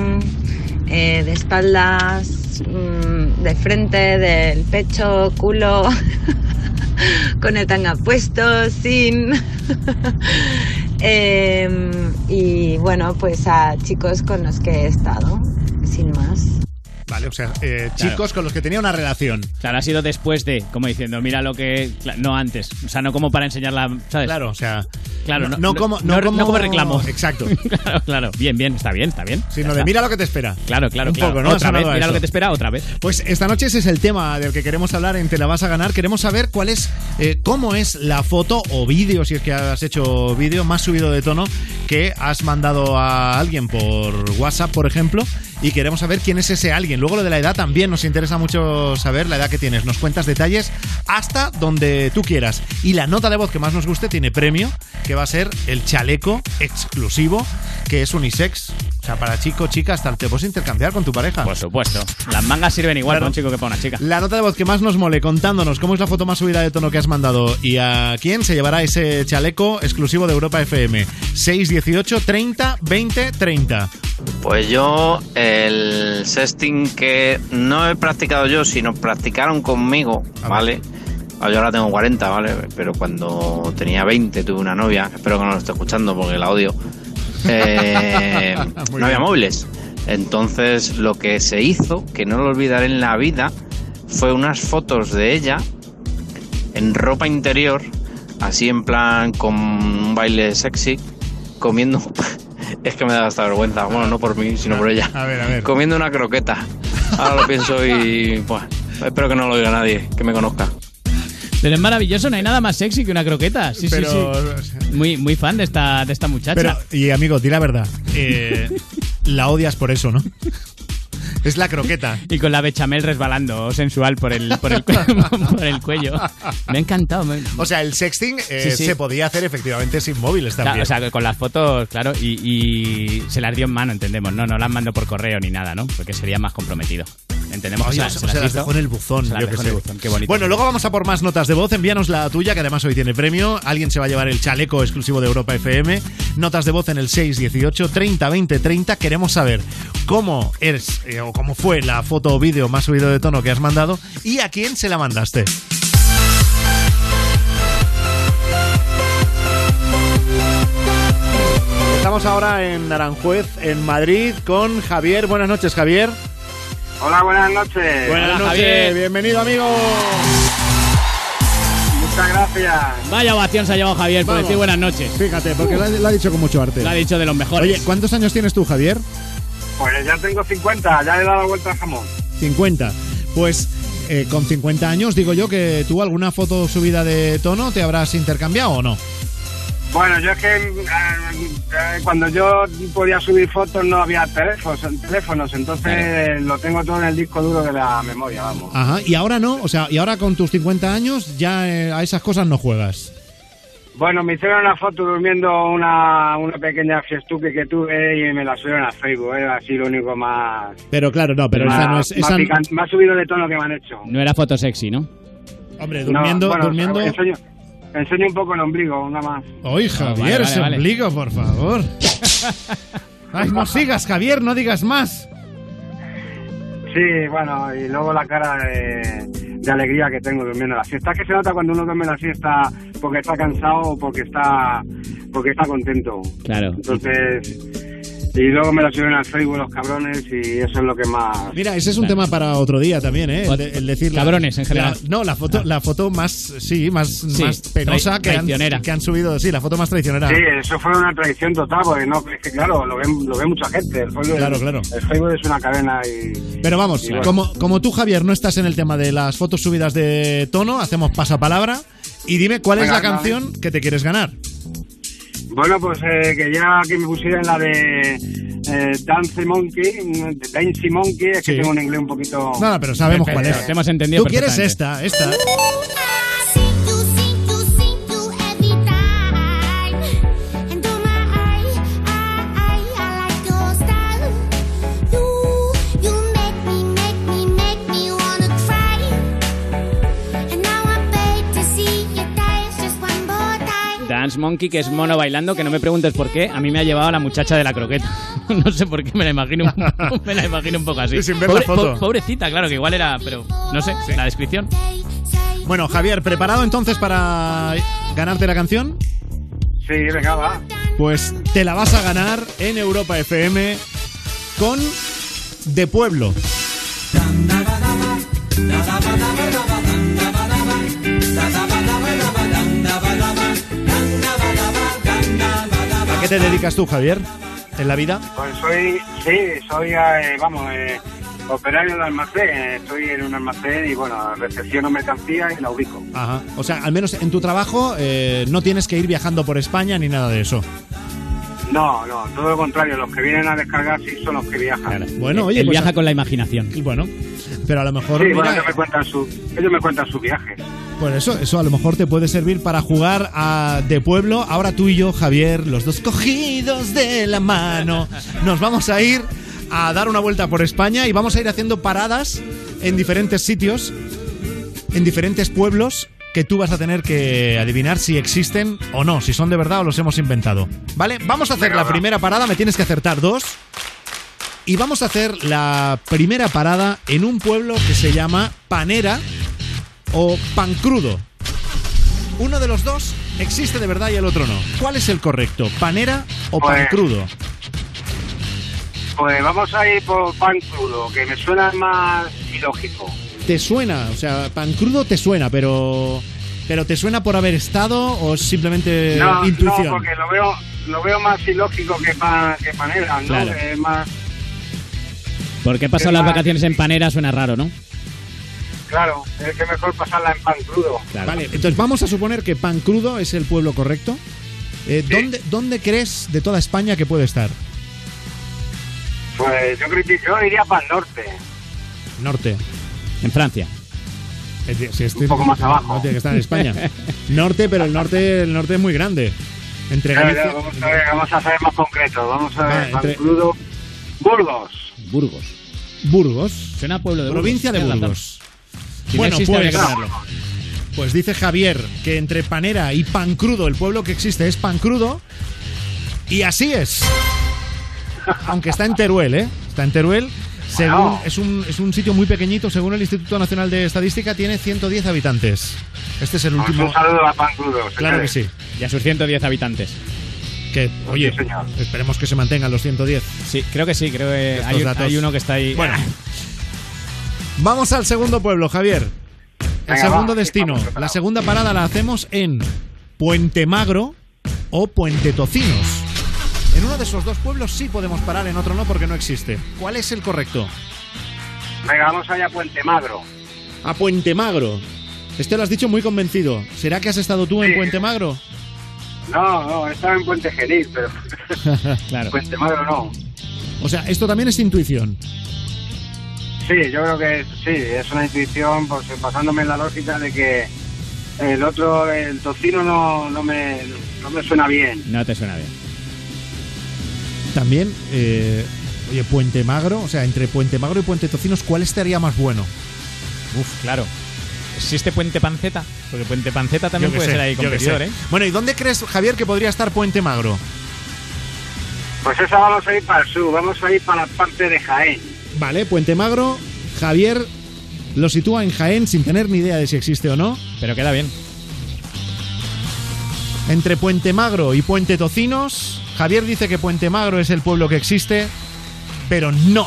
eh, de espaldas, mm, de frente, del pecho, culo, con el tanga puesto, sin. Em, y bueno, pues a chicos con los que he estado, sin más. Vale, o sea, eh, chicos con los que tenía una relación. Claro, ha sido después de, como diciendo, mira lo que. No antes. O sea, no como para enseñarla, ¿sabes? Claro, o sea. Claro, no, no como- no como- como reclamo. Exacto. claro, claro. Bien, bien, está bien, está bien. Sino de mira lo que te espera. Claro, claro, Un claro. Otra vez, mira eso. lo que te espera otra vez. Pues esta noche ese es el tema del que queremos hablar en Te la vas a ganar. Queremos saber cuál es, eh, cómo es la foto o vídeo, si es que has hecho vídeo, más subido de tono que has mandado a alguien por WhatsApp, por ejemplo. Y queremos saber quién es ese alguien. Luego lo de la edad también nos interesa mucho saber la edad que tienes. Nos cuentas detalles hasta donde tú quieras. Y la nota de voz que más nos guste tiene premio, que va a ser el chaleco exclusivo, que es unisex. O sea, para chico, chica, hasta te puedes intercambiar con tu pareja. Por supuesto. Las mangas sirven igual Claro. para un chico que para una chica. La nota de voz que más nos mole contándonos cómo es la foto más subida de tono que has mandado y a quién se llevará ese chaleco exclusivo de Europa FM. 618 30 20 30. Pues yo, el sexting que no he practicado yo, sino practicaron conmigo, ¿vale? Ah, Yo ahora tengo 40, ¿vale? Pero cuando tenía 20 tuve una novia, espero que no lo esté escuchando porque la odio. Eh, no había móviles. Entonces lo que se hizo, que no lo olvidaré en la vida, fue unas fotos de ella en ropa interior, así en plan con un baile sexy, comiendo... Es que me da hasta vergüenza, bueno, no por mí, sino por ella. A ver, a ver. Comiendo una croqueta. Ahora lo pienso y... Pues, espero que no lo diga nadie, que me conozca. Pero es maravilloso, no hay nada más sexy que una croqueta. Sí, Pero- sí, sí. Muy, muy fan de esta, de esta muchacha. Pero, y amigo, di la verdad. eh, la odias por eso, ¿no? Es la croqueta. Y con la bechamel resbalando sensual por el, por el, por el cuello. Me ha encantado. me- O sea, el sexting eh, Sí, sí. se podía hacer efectivamente sin móviles Claro, también. o sea, que con las fotos, claro, y, y se las dio en mano, entendemos. No, no las mandó por correo ni nada, ¿no? Porque sería más comprometido. Entendemos que Oye, se, o se se las hizo. dejó en el buzón, Se las yo qué dejó en sé. el buzón, qué bonito. Bueno, luego vamos a por más notas de voz. Envíanos la tuya, que además hoy tiene premio. Alguien se va a llevar el chaleco exclusivo de Europa FM. Notas de voz en el 618 30 20 30. Queremos saber cómo es eh, o cómo fue la foto o vídeo más subido de tono que has mandado y a quién se la mandaste. Estamos ahora en Aranjuez, en Madrid, con Javier. Buenas noches, Javier. Hola, buenas noches. Buenas noches, bienvenido, amigo. Muchas gracias. Vaya ovación se ha llevado Javier por Vamos. decir buenas noches. Fíjate, porque lo ha, lo ha dicho con mucho arte. Lo ha dicho de los mejores. Oye, ¿cuántos años tienes tú, Javier? Pues ya tengo 50, ya le he dado la vuelta al jamón. 50. Pues eh, con 50 años, digo yo que tú alguna foto subida de tono te habrás intercambiado o no. Bueno, yo es que eh, eh, cuando yo podía subir fotos no había teléfonos, teléfonos entonces lo tengo todo en el disco duro de la memoria, vamos. Ajá, y ahora no, o sea, y ahora con tus 50 años ya eh, a esas cosas no juegas. Bueno, me hicieron una foto durmiendo una, una pequeña fiestuque que tuve y me la subieron a Facebook, ¿eh? así lo único más... Pero claro, no, pero más, esa no es. más esa- picante- más subido de tono que me han hecho. No era foto sexy, ¿no? Hombre, No, durmiendo, bueno, durmiendo. Enseño un poco el ombligo, nada más. Oye, Ah, Javier, vale, ese vale. ombligo, por favor. Ay, no sigas, Javier, no digas más. Sí, bueno, y luego la cara de, de alegría que tengo durmiendo la siesta. Es que se nota cuando uno duerme la siesta porque está cansado o porque está, porque está contento. Claro. Entonces, y luego me la subieron al Facebook los cabrones y eso es lo que más... Mira, ese es un tema para otro día también, ¿eh? El, de- el decir la- Cabrones, en general. la- no, la foto, la foto más, sí, más, Sí, más penosa trai- que han, traicionera. que han subido. Sí, la foto más traicionera. Sí, eso fue una traición total, porque no, es que claro, lo ve, lo ve mucha gente. El Facebook, Claro, claro. El Facebook es una cadena y... Pero vamos, y bueno. como, como tú, Javier, no estás en el tema de las fotos subidas de tono, hacemos pasapalabra y dime cuál es Venga, la canción que te quieres ganar. Bueno, pues eh, que ya que me pusieran la de eh, Dance Monkey, mm, Dancing Monkey, es que tengo un inglés un poquito... Nada, pero sabemos cuál es. Te hemos entendido Tú quieres esta, esta. Dance Monkey, que es mono bailando, que no me preguntes por qué, a mí me ha llevado a la muchacha de la croqueta. no sé por qué, me la imagino un, me la imagino un poco así. Sin ver la foto. po- pobrecita, claro, que igual era, pero no sé, la descripción. Bueno, Javier, ¿preparado entonces para ganarte la canción? Sí, venga, va. Pues te la vas a ganar en Europa FM con De Pueblo. Qué te dedicas tú, Javier, en la vida? Pues soy, sí, soy, eh, vamos, eh, operario de almacén. Estoy en un almacén y, bueno, recepciono mercancía y la ubico. Ajá. O sea, al menos en tu trabajo eh, no tienes que ir viajando por España ni nada de eso. No, no, todo lo contrario. Los que vienen a descargar sí son los que viajan. Bueno, oye, Él pues- viaja con la imaginación. Y bueno, pero a lo mejor, Sí, mira, bueno, ellos me cuentan su, ellos me cuentan sus viajes. Pues eso, eso a lo mejor te puede servir para jugar a de pueblo. Ahora tú y yo, Javier, los dos cogidos de la mano, nos vamos a ir a dar una vuelta por España y vamos a ir haciendo paradas en diferentes sitios, en diferentes pueblos que tú vas a tener que adivinar si existen o no, si son de verdad o los hemos inventado. ¿Vale? Vamos a hacer la primera parada, me tienes que acertar dos. Y vamos a hacer la primera parada en un pueblo que se llama Panera o Pancrudo. Uno de los dos existe de verdad y el otro no. ¿Cuál es el correcto? ¿Panera o Pues- Pancrudo? Pues vamos a ir por pan crudo, que me suena más ilógico. ¿Te suena? O sea, Pancrudo te suena, pero... ¿Pero te suena por haber estado o es simplemente no, intuición? no, porque lo veo, lo veo más ilógico que, pan, que panera, ¿no? Claro. Es más, Porque he pasado Qué las vacaciones en Panera, suena raro, ¿no? claro, es que mejor pasarla en pan crudo. Vale, entonces vamos a suponer que Pancrudo es el pueblo correcto. Eh, ¿dónde, ¿Dónde crees de toda España que puede estar? Pues yo creo que yo iría para el norte. Norte. En Francia. Un poco más abajo. No tiene que estar en España. norte, pero el norte, el norte es muy grande. Entre Galicia- ya, vamos, a ver, vamos a ser más concretos. Vamos a ver, Ah, pan entre- crudo. Burgos. Burgos. Burgos. Suena a pueblo de Burgos. Provincia de. Burgos. Si no bueno, existe, pues, pues dice Javier que entre Panera y Pancrudo, el pueblo que existe es Pancrudo. Y así es. Aunque está en Teruel, ¿eh? Está en Teruel. Según, es, un, es un sitio muy pequeñito. Según el Instituto Nacional de Estadística, tiene 110 habitantes. Este es el Pues último. un saludo a pan crudo. Claro que sí. Y a sus 110 habitantes. Que, oye, Sí, esperemos que se mantengan los 110. Sí, creo que sí, creo que hay, uno que está ahí. Bueno. Vamos al segundo pueblo, Javier. El Venga, segundo va, destino. La segunda parada la hacemos en Puente Magro o Puente Tocinos. En uno de esos dos pueblos sí podemos parar, en otro no porque no existe. ¿Cuál es el correcto? Venga, vamos allá a Puente Magro. A Puente Magro. Este lo has dicho muy convencido. ¿Será que has estado tú en. Puente Magro? No, no, estaba en Puente Genil, pero claro. Puente Magro no. O sea, esto también es intuición. Sí, yo creo que es- sí, es una intuición, pues basándome en la lógica de que El otro, el tocino no, no, me, no me suena bien. No te suena bien. También, eh, oye, Puente Magro, o sea, entre Puente Magro y Puente Tocinos, ¿cuál estaría más bueno? Uf, claro. ¿Existe Puente Panceta? Porque Puente Panceta también puede sé, ser ahí competidor. ¿eh? Bueno, ¿y dónde crees, Javier, que podría estar Puente Magro? Pues esa vamos a ir para el sur, vamos a ir para la parte de Jaén. Vale, Puente Magro, Javier lo sitúa en Jaén sin tener ni idea de si existe o no. Pero queda bien. Entre Puente Magro y Puente Tocinos, Javier dice que Puente Magro es el pueblo que existe, pero no.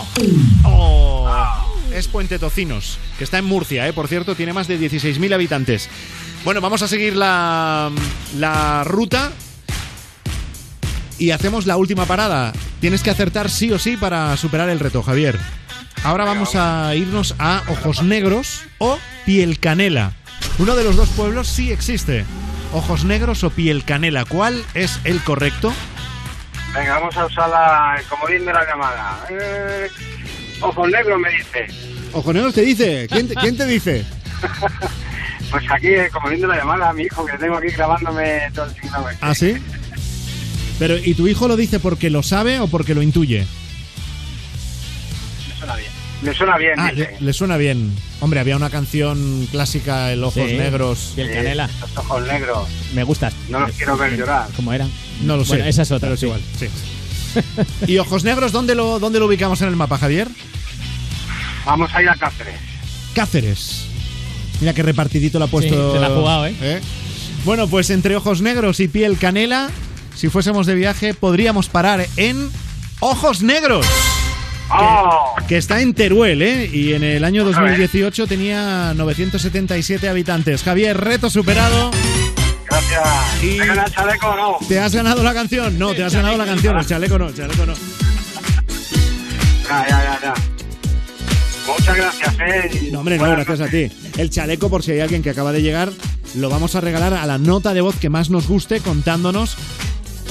Oh, es Puente Tocinos, que está en Murcia, ¿eh? por cierto, tiene más de 16.000 habitantes. Bueno, vamos a seguir la, la ruta y hacemos la última parada. Tienes que acertar sí o sí para superar el reto, Javier. Ahora vamos a irnos a Ojos Negros o Piel Canela. Uno de los dos pueblos sí existe. Ojos Negros o Piel Canela. ¿Cuál es el correcto? Venga, vamos a usar la, el comodín de la llamada. Eh, ojos negros me dice. Ojos Negros te dice. ¿Quién te, quién te dice? Pues aquí, el comodín de la llamada, mi hijo, que tengo aquí grabándome todo el signo. ¿Ah, sí? Pero, ¿y tu hijo lo dice porque lo sabe o porque lo intuye? Me suena bien. Me suena bien, Ah, dice. le, le suena bien. Hombre, había una canción clásica, El Ojos Sí, Negros. Piel Canela. Los ojos negros. Me gustas. No los quiero ver llorar. ¿Cómo era? No lo sé. Bueno, esa es otra. pero es sí. igual, sí. ¿Y Ojos Negros dónde lo, dónde lo ubicamos en el mapa, Javier? Vamos a ir a Cáceres. Cáceres. Mira qué repartidito lo ha puesto. Sí, la ha jugado, ¿eh? Bueno, pues entre Ojos Negros y Piel Canela, si fuésemos de viaje, podríamos parar en Ojos Negros. ¡Oh! Que está en Teruel, ¿eh? Y en el año 2018 tenía 977 habitantes. Javier, reto superado. Gracias. ¿Te el chaleco o no? ¿Te has ganado la canción? No, te has ganado la canción. El chaleco no, el chaleco no. Ya, ya, ya, ya. Muchas gracias, eh. No, hombre, no, gracias a ti. El chaleco, por si hay alguien que acaba de llegar, lo vamos a regalar a la nota de voz que más nos guste contándonos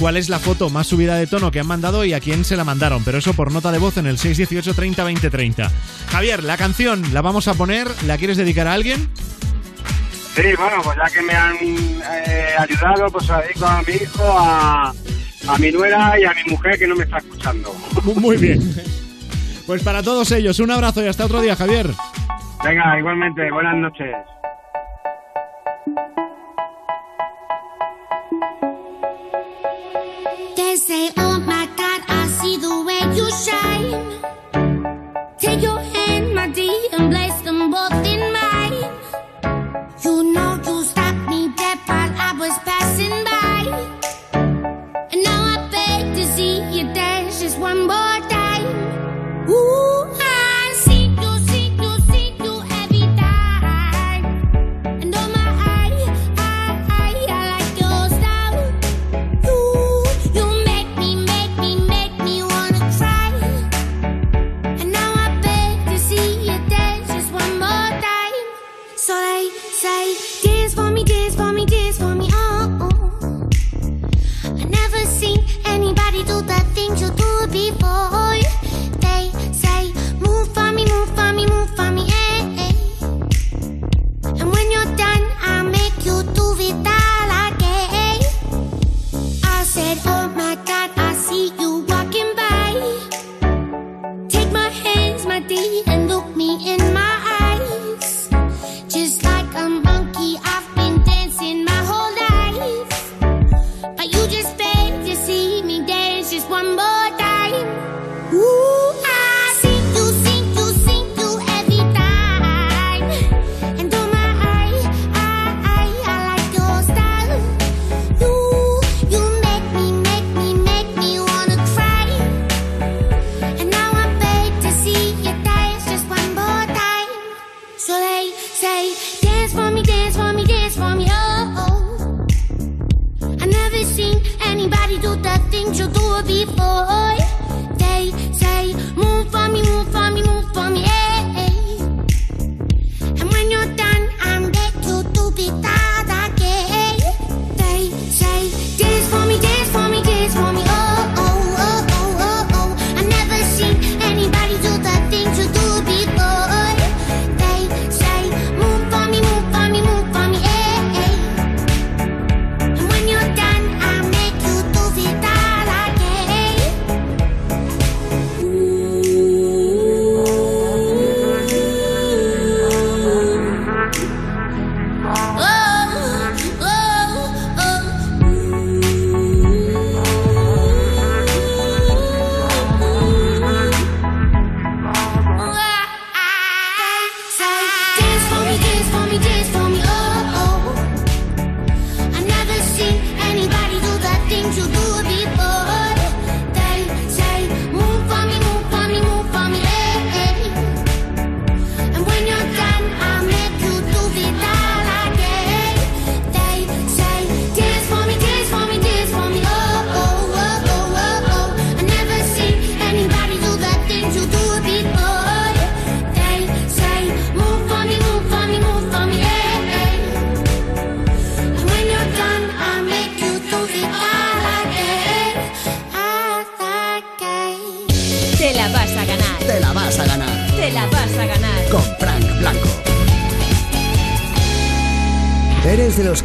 cuál es la foto más subida de tono que han mandado y a quién se la mandaron. Pero eso por nota de voz en el 618 30 20 30. Javier, la canción la vamos a poner. ¿La quieres dedicar a alguien? Sí, bueno, pues ya que me han eh, ayudado, pues la dedico a mi hijo, a, a mi nuera y a mi mujer que no me está escuchando. Muy bien. Pues para todos ellos, un abrazo y hasta otro día, Javier. Venga, igualmente, buenas noches. Say, oh my God, I see the way you shine. Take your hand, my dear, and place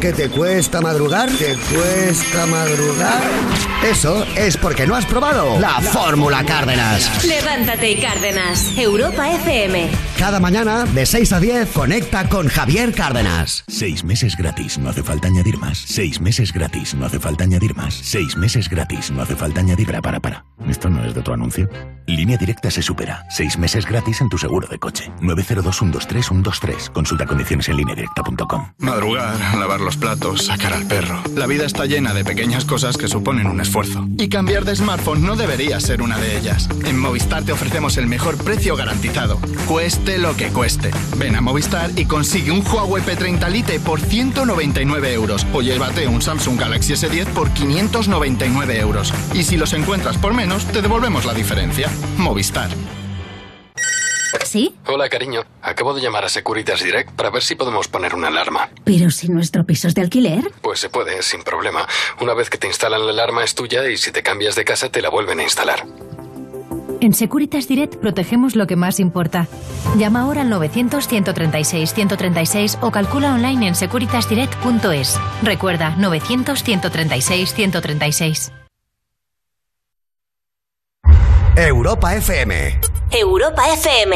que te cuesta madrugar? ¿Te cuesta madrugar? Eso es porque no has probado la Fórmula Cárdenas. Levántate y Cárdenas. Europa FM. Cada mañana, de 6 a 10, conecta con Javier Cárdenas. Seis meses gratis, no hace falta añadir más. Seis meses gratis, no hace falta añadir más. Seis meses gratis, no hace falta añadir. Para, para, para. ¿Esto no es de tu anuncio? Línea directa se supera. Seis meses gratis en tu seguro de coche. 902-123-123. Consulta condiciones en lineadirecta.com. Madrugar, lavar los platos, sacar al perro. La vida está llena de pequeñas cosas que suponen un esfuerzo. Y cambiar de smartphone no debería ser una de ellas. En Movistar te ofrecemos el mejor precio garantizado. Cueste lo que cueste. Ven a Movistar y consigue un Huawei P30 Lite por 199 euros. O llévate un Samsung Galaxy S10 por 599 euros. Y si los encuentras por menos, te devolvemos la diferencia. Movistar. ¿Sí? Hola, cariño. Acabo de llamar a Securitas Direct para ver si podemos poner una alarma. Pero si nuestro piso es de alquiler. Pues se puede, sin problema. Una vez que te instalan la alarma es tuya y si te cambias de casa te la vuelven a instalar. En Securitas Direct protegemos lo que más importa. Llama ahora al 900-136-136 o calcula online en securitasdirect.es. Recuerda, 900-136-136. Europa FM. Europa FM.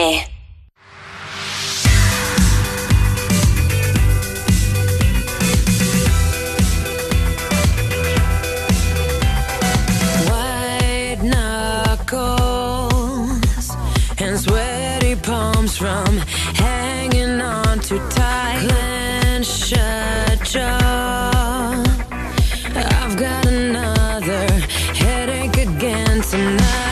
White knuckles and sweaty palms from hanging on too tight. Clenched shut jaw. I've got another headache again tonight.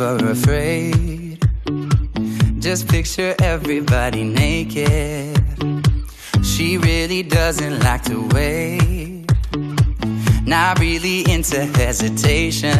Never afraid. Just picture everybody naked. She really doesn't like to wait. Not really into hesitation.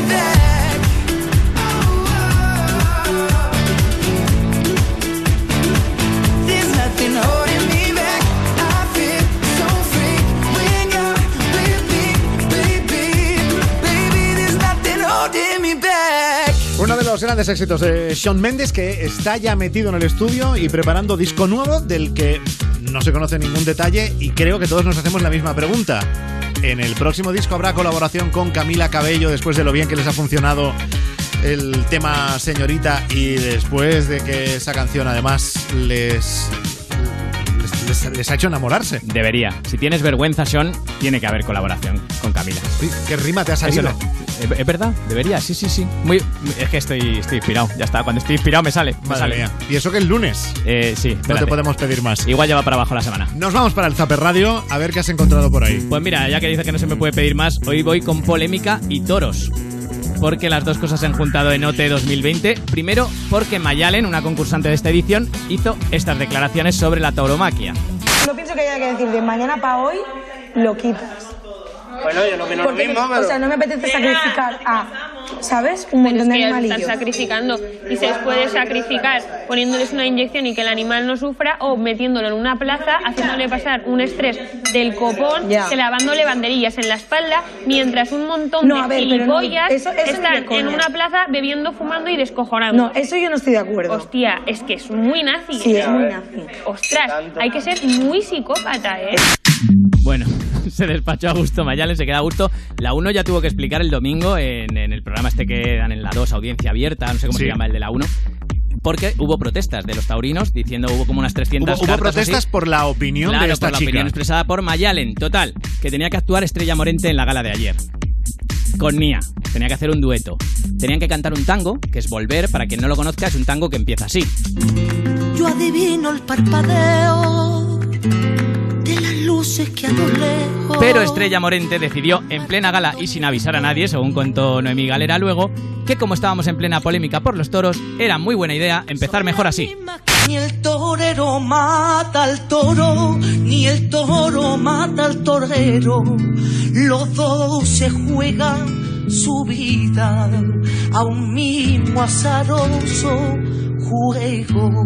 grandes éxitos de Sean Mendes que está ya metido en el estudio y preparando disco nuevo del que no se conoce ningún detalle y creo que todos nos hacemos la misma pregunta. En el próximo disco habrá colaboración con Camila Cabello después de lo bien que les ha funcionado el tema Señorita y después de que esa canción además les les, ha hecho enamorarse. Debería. Si tienes vergüenza, Sean, tiene que haber colaboración con Camila. ¿Qué rima te ha salido? Eso ¿Es, es verdad? Debería, sí, sí, sí. Muy, es que estoy, estoy inspirado. Ya está. Cuando estoy inspirado me sale. Me Madre sale. mía. Y eso que el lunes. Eh, sí, No te podemos pedir más. Igual lleva para abajo la semana. Nos vamos para el Zaper Radio a ver qué has encontrado por ahí. Pues mira, ya que dice que no se me puede pedir más, hoy voy con polémica y toros. Porque las dos cosas se han juntado en OT 2020. Primero, porque Mayalen, una concursante de esta edición, hizo estas declaraciones sobre la tauromaquia. No pienso que haya que decir de mañana para hoy lo quitas. Bueno, yo no opino lo Porque, mismo, O pero... sea, no me apetece sacrificar a, ¿sabes? Un montón de animalillos. están sacrificando y se les puede sacrificar poniéndoles una inyección y que el animal no sufra o metiéndolo en una plaza, haciéndole pasar un estrés del copón, Ya. clavándole banderillas en la espalda, mientras un montón No, de ver, pero no, gilipollas eso- eso están en una plaza bebiendo, fumando y descojonando. No, eso yo no estoy de acuerdo. Hostia, es que es muy nazi. Sí, es muy nazi. Ostras, hay que ser muy psicópata, ¿eh? Bueno, se despachó a gusto Mayalen, se queda a gusto. La 1 ya tuvo que explicar el domingo en, en el programa este que dan en la 2, audiencia abierta, no sé cómo Sí. se llama el de la 1. Porque hubo protestas de los taurinos diciendo hubo como unas 300 Hubo, protestas así. por la opinión Claro, de esta por la chica. opinión expresada por Mayalen. Total, que tenía que actuar Estrella Morente en la gala de ayer. Con Nia. Tenía que hacer un dueto. Tenían que cantar un tango, que es Volver, para quien no lo conozca, es un tango que empieza así. Yo adivino el parpadeo Pero Estrella Morente decidió, en plena gala y sin avisar a nadie, según contó Noemí Galera luego, que como estábamos en plena polémica por los toros, era muy buena idea empezar mejor así. Ni el torero mata al toro, ni el toro mata al torero. Los dos se juegan su vida a un mismo azaroso juego.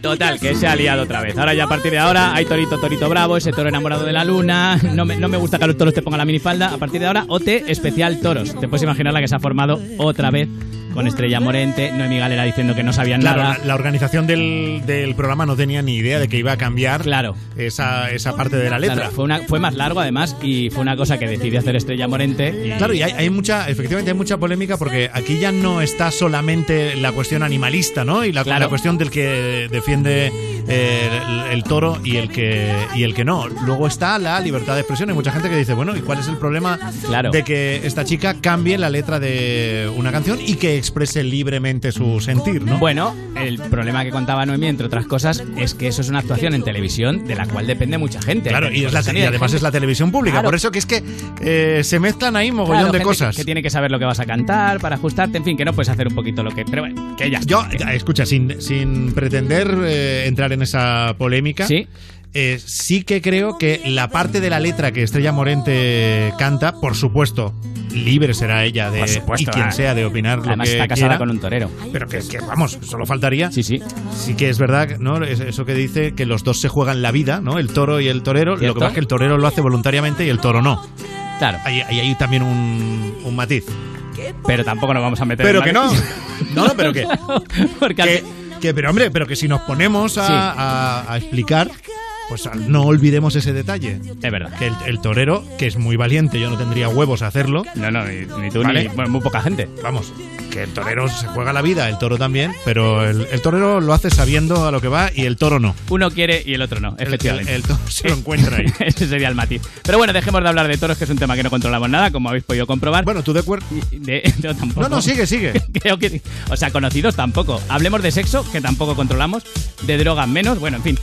Total, que se ha liado otra vez. Ahora ya a partir de ahora hay torito, torito bravo, ese toro enamorado de la luna. No me, no me gusta que los toros te pongan la minifalda. A partir de ahora, OT especial toros. Te puedes imaginar la que se ha formado otra vez con Estrella Morente, Noemí Galera diciendo que no sabían Claro, nada. la, la organización del, del programa no tenía ni idea de que iba a cambiar Claro. esa, esa parte de la letra. Claro, fue, una, fue más largo además y fue una cosa que decidió hacer Estrella Morente. Y, Claro, y hay, hay mucha, efectivamente hay mucha polémica porque aquí ya no está solamente la cuestión animalista, ¿no? Y la, Claro. la cuestión del que defiende el, el toro y el que y el que no. Luego está la libertad de expresión. Hay mucha gente que dice, bueno, ¿y cuál es el problema Claro. de que esta chica cambie la letra de una canción y que exprese libremente su sentir, ¿no? Bueno, el problema que contaba Noemí, entre otras cosas, es que eso es una actuación en televisión de la cual depende mucha gente. Claro, y, es la- y además es la televisión pública. Claro. Por eso que es que eh, se mezclan ahí mogollón Claro, de cosas. Que tiene que saber lo que vas a cantar para ajustarte, en fin, que no puedes hacer un poquito lo que. Pero bueno, que ya. Yo, escucha, sin, sin pretender eh, entrar en esa polémica, Sí. eh, sí que creo que la parte de la letra que Estrella Morente canta, por supuesto, libre será ella de Por supuesto, y quien ah. sea de opinar lo Además que está casada quiera. con un torero. Pero que, que, vamos, solo faltaría. Sí, sí. Sí que es verdad, ¿no? Es- Eso que dice que los dos se juegan la vida, ¿no? El toro y el torero. Lo que pasa es que el torero lo hace voluntariamente y el toro no. Claro. Ahí, ahí hay también un, un matiz. Pero tampoco nos vamos a meter Pero en que la- no. No, no, pero que. Porque que, que- pero hombre, pero que si nos ponemos a, Sí. a- a explicar, pues no olvidemos ese detalle. Es verdad. Que el, el torero, que es muy valiente, yo no tendría huevos a hacerlo. No, no, ni, ni tú Vale. ni bueno, muy poca gente. Vamos, que el torero se juega la vida, el toro también, pero el, el torero lo hace sabiendo a lo que va y el toro no. Uno quiere y el otro no, efectivamente. El, el toro se lo encuentra ahí. Ese sería el matiz. Pero bueno, dejemos de hablar de toros, que es un tema que no controlamos nada, como habéis podido comprobar. Bueno, tú de acuerdo. Tampoco. No, no, sigue, sigue. Creo que. O sea, conocidos tampoco. Hablemos de sexo, que tampoco controlamos. De drogas menos. Bueno, en fin.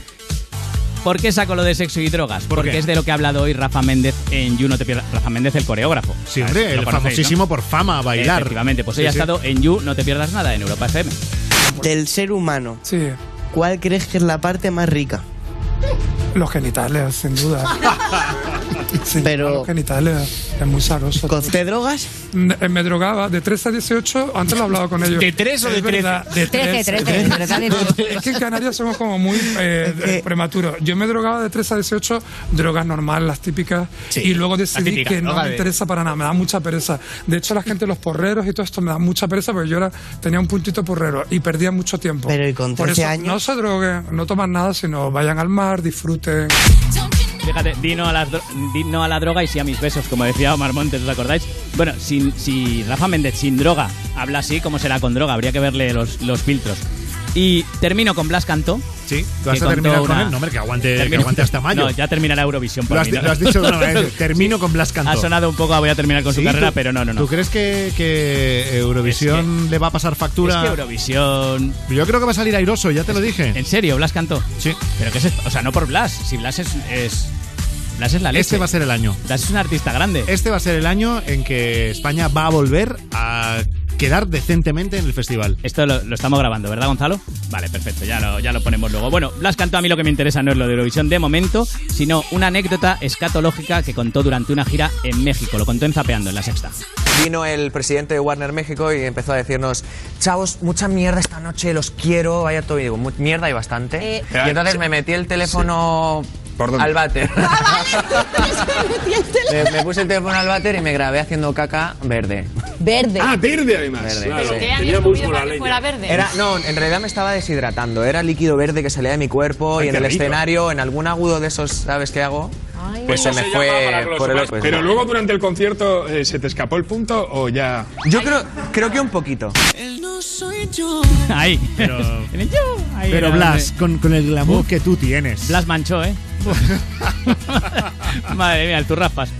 ¿Por qué saco lo de sexo y drogas? ¿Por Porque qué? es de lo que ha hablado hoy Rafa Méndez en You No Te Pierdas. Rafa Méndez, el coreógrafo. Sí, Lo hombre, el conocéis, famosísimo ¿no? por fama, bailar. Efectivamente, pues Sí, hoy ha sí. estado en You No Te Pierdas Nada en Europa FM. Del ser humano, ¿cuál crees que es la parte más rica? Los genitales, sin duda. Sí, Pero- Los genitales, es muy sabroso. ¿Te drogas? Me, eh, me drogaba de 13 a 18, antes lo he hablado con ellos. ¿De tres o Es de trece? verdad, De 13, 13. 13, verdad de todo. Es que en Canarias somos como muy eh, eh, prematuros. Yo me drogaba de 13 a 18, drogas normales, las típicas, y luego decidí típica, que no me de- interesa para nada, me da mucha pereza. De hecho, la gente, los porreros y todo esto me da mucha pereza porque yo era, tenía un puntito porrero y perdía mucho tiempo. Pero, ¿y con Por 13 eso, años? no se droguen, no toman nada, sino vayan al mar, disfruten. Fíjate, di no, a las a la droga y sí a mis besos, como decía Omar Montes, ¿os acordáis? Bueno, sin, si Rafa Méndez sin droga habla así, ¿cómo será con droga? Habría que verle los, los filtros. Y termino con Blas Cantó. Sí, ¿tú vas que a terminar con él? No, hombre, que aguante, que hasta mayo. No, ya terminará Eurovisión por Lo has, mí, ¿no? lo has dicho de una vez. Termino con Blas Cantó. Ha sonado un poco a voy a terminar con su carrera, ¿tú- pero no, no, no. ¿Tú crees que, que Eurovisión le va a pasar factura? Es que Eurovisión... Yo creo que va a salir airoso, ya te lo dije. ¿En serio? ¿Blas cantó? Sí. ¿Pero qué es? O sea, no por Blas. Si Blas es... es Blas es la leche. Este va a ser el año. Blas es un artista grande. Este va a ser el año en que España va a volver a quedar decentemente en el festival. Esto lo, lo estamos grabando, ¿verdad, Gonzalo? Vale, perfecto, ya lo, ya lo ponemos luego. Bueno, Blas cantó a mí lo que me interesa no es lo de Eurovisión de momento, sino una anécdota escatológica que contó durante una gira en México. Lo contó en Zapeando, en la sexta. Vino el presidente de Warner México y empezó a decirnos, chavos, mucha mierda esta noche, los quiero, vaya todo. Y digo, "Mu- mierda y bastante. Eh, y entonces me metí el teléfono al váter. me, me puse el teléfono al váter y me grabé haciendo caca verde. Verde. Ah, verde además. Verde. Era, no, en realidad me estaba deshidratando. Era líquido verde que salía de mi cuerpo Ay, y en el rico. escenario, en algún agudo de esos, ¿sabes qué hago? Pues se me fue por el ojo. Pero luego durante el concierto eh, se te escapó el punto o ya. Yo creo, creo que un poquito. Ahí. Pero, Ahí pero Blas, con el glamour que tú tienes. Blas manchó, ¿eh? Madre mía, el turraspas.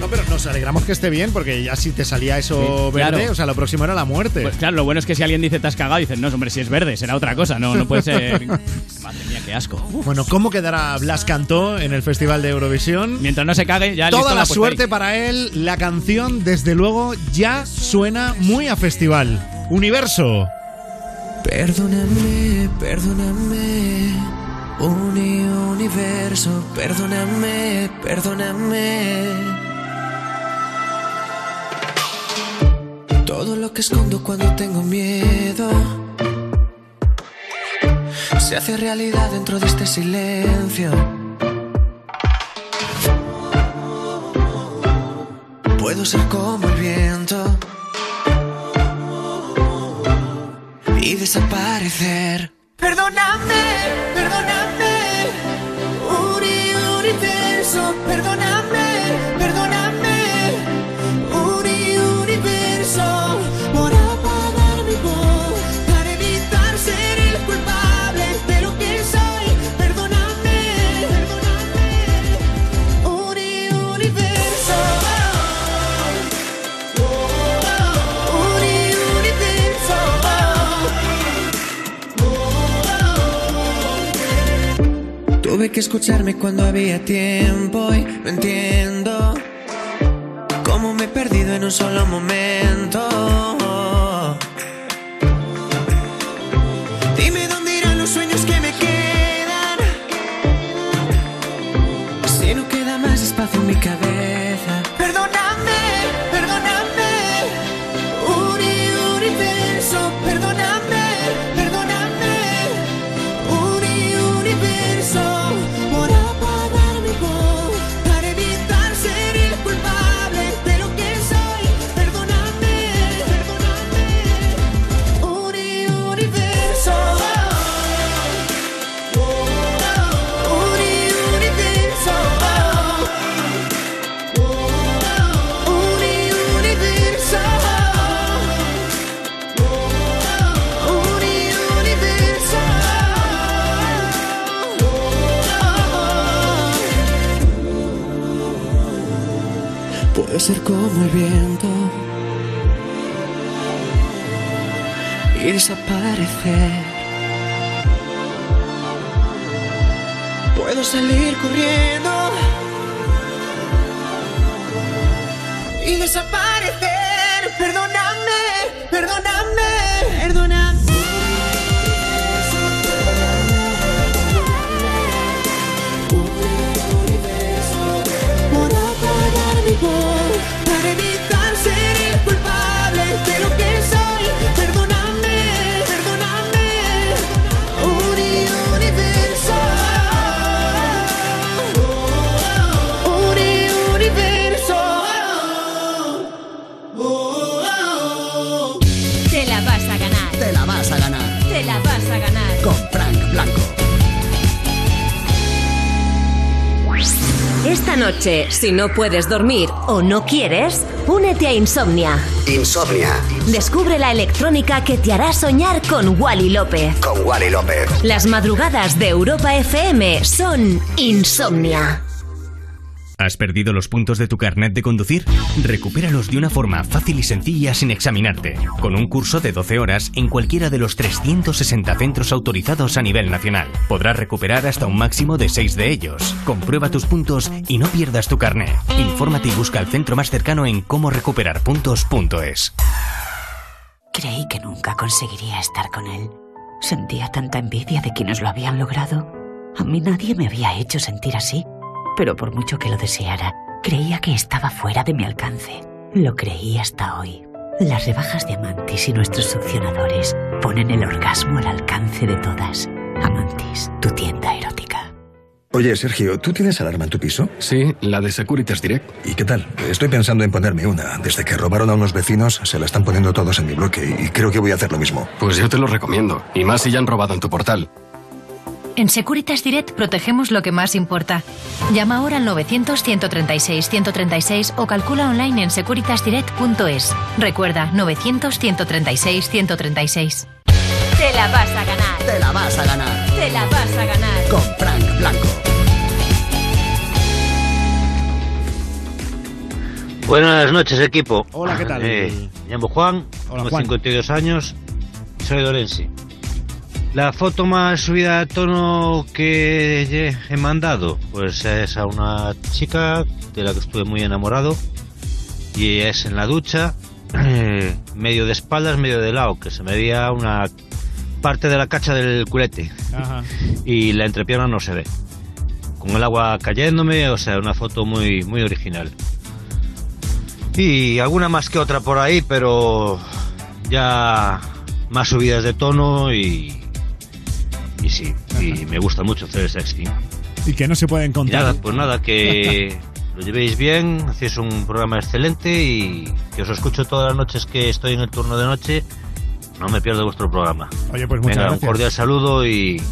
No, pero nos alegramos que esté bien, porque ya si te salía eso Sí, verde, claro. o sea, lo próximo era la muerte. Pues claro, lo bueno es que si alguien dice te has cagado, dicen, no, hombre, si es verde, será otra cosa, no, no puede ser. Madre mía, qué asco. Bueno, ¿cómo quedará Blas Cantó en el Festival de Eurovisión? Mientras no se cague, ya listo Toda la suerte ahí. para él. La canción, desde luego, ya suena muy a festival. Universo. Perdóname, perdóname, uni universo, perdóname, perdóname. Todo lo que escondo cuando tengo miedo se hace realidad dentro de este silencio. Puedo ser como el viento y desaparecer. Perdóname, perdóname, Uri, universo, perdóname, perdóname, Tuve que escucharme cuando había tiempo y no entiendo cómo me he perdido en un solo momento. Dime dónde irán los sueños que me quedan. Si no queda más espacio en mi cabeza. Puedo ser como el viento y desaparecer. Puedo salir corriendo y desaparecer. Noche, si no puedes dormir o no quieres, únete a Insomnia. Insomnia. Descubre la electrónica que te hará soñar con Wally López. Con Wally López. Las madrugadas de Europa FM son Insomnia. ¿Has perdido los puntos de tu carnet de conducir? Recupéralos de una forma fácil y sencilla sin examinarte, con un curso de 12 horas en cualquiera de los 360 centros autorizados a nivel nacional. Podrás recuperar hasta un máximo de 6 de ellos. Comprueba tus puntos y no pierdas tu carnet. Infórmate y busca el centro más cercano en cómo recuperar puntos.es. Creí que nunca conseguiría estar con él. Sentía tanta envidia de quienes lo habían logrado. A mí nadie me había hecho sentir así, pero por mucho que lo deseara, creía que estaba fuera de mi alcance. Lo creí hasta hoy. Las rebajas de Amantis y nuestros succionadores ponen el orgasmo al alcance de todas. Amantis, tu tienda erótica. Oye, Sergio, ¿tú tienes alarma en tu piso? Sí, la de Securitas Direct. ¿Y qué tal? Estoy pensando en ponerme una. Desde que robaron a unos vecinos, se la están poniendo todos en mi bloque y creo que voy a hacer lo mismo. Pues yo te lo recomiendo. Y más si ya han robado en tu portal. En Securitas Direct protegemos lo que más importa. Llama ahora al 900-136-136 o calcula online en securitasdirect.es. Recuerda, 900-136-136. Te la vas a ganar. Te la vas a ganar. Te la vas a ganar. Con Frank Blanco. Buenas noches, equipo. Hola, ¿qué tal? Eh, me llamo Juan, Hola, tengo Juan. 52 años, soy de Orense. La foto más subida de tono que he mandado, pues es a una chica de la que estuve muy enamorado y es en la ducha, medio de espaldas, medio de lado, que se me veía una parte de la cacha del culete Ajá. y la entrepierna no se ve. Con el agua cayéndome, o sea, una foto muy, muy original. Y alguna más que otra por ahí, pero ya más subidas de tono y, sí. Y me gusta mucho hacer el sexting. Y que no se puede encontrar. nada, pues nada, que lo llevéis bien, hacéis un programa excelente y que os escucho todas las noches que estoy en el turno de noche. No me pierdo vuestro programa. Oye, pues muchas Venga, gracias. un cordial saludo y,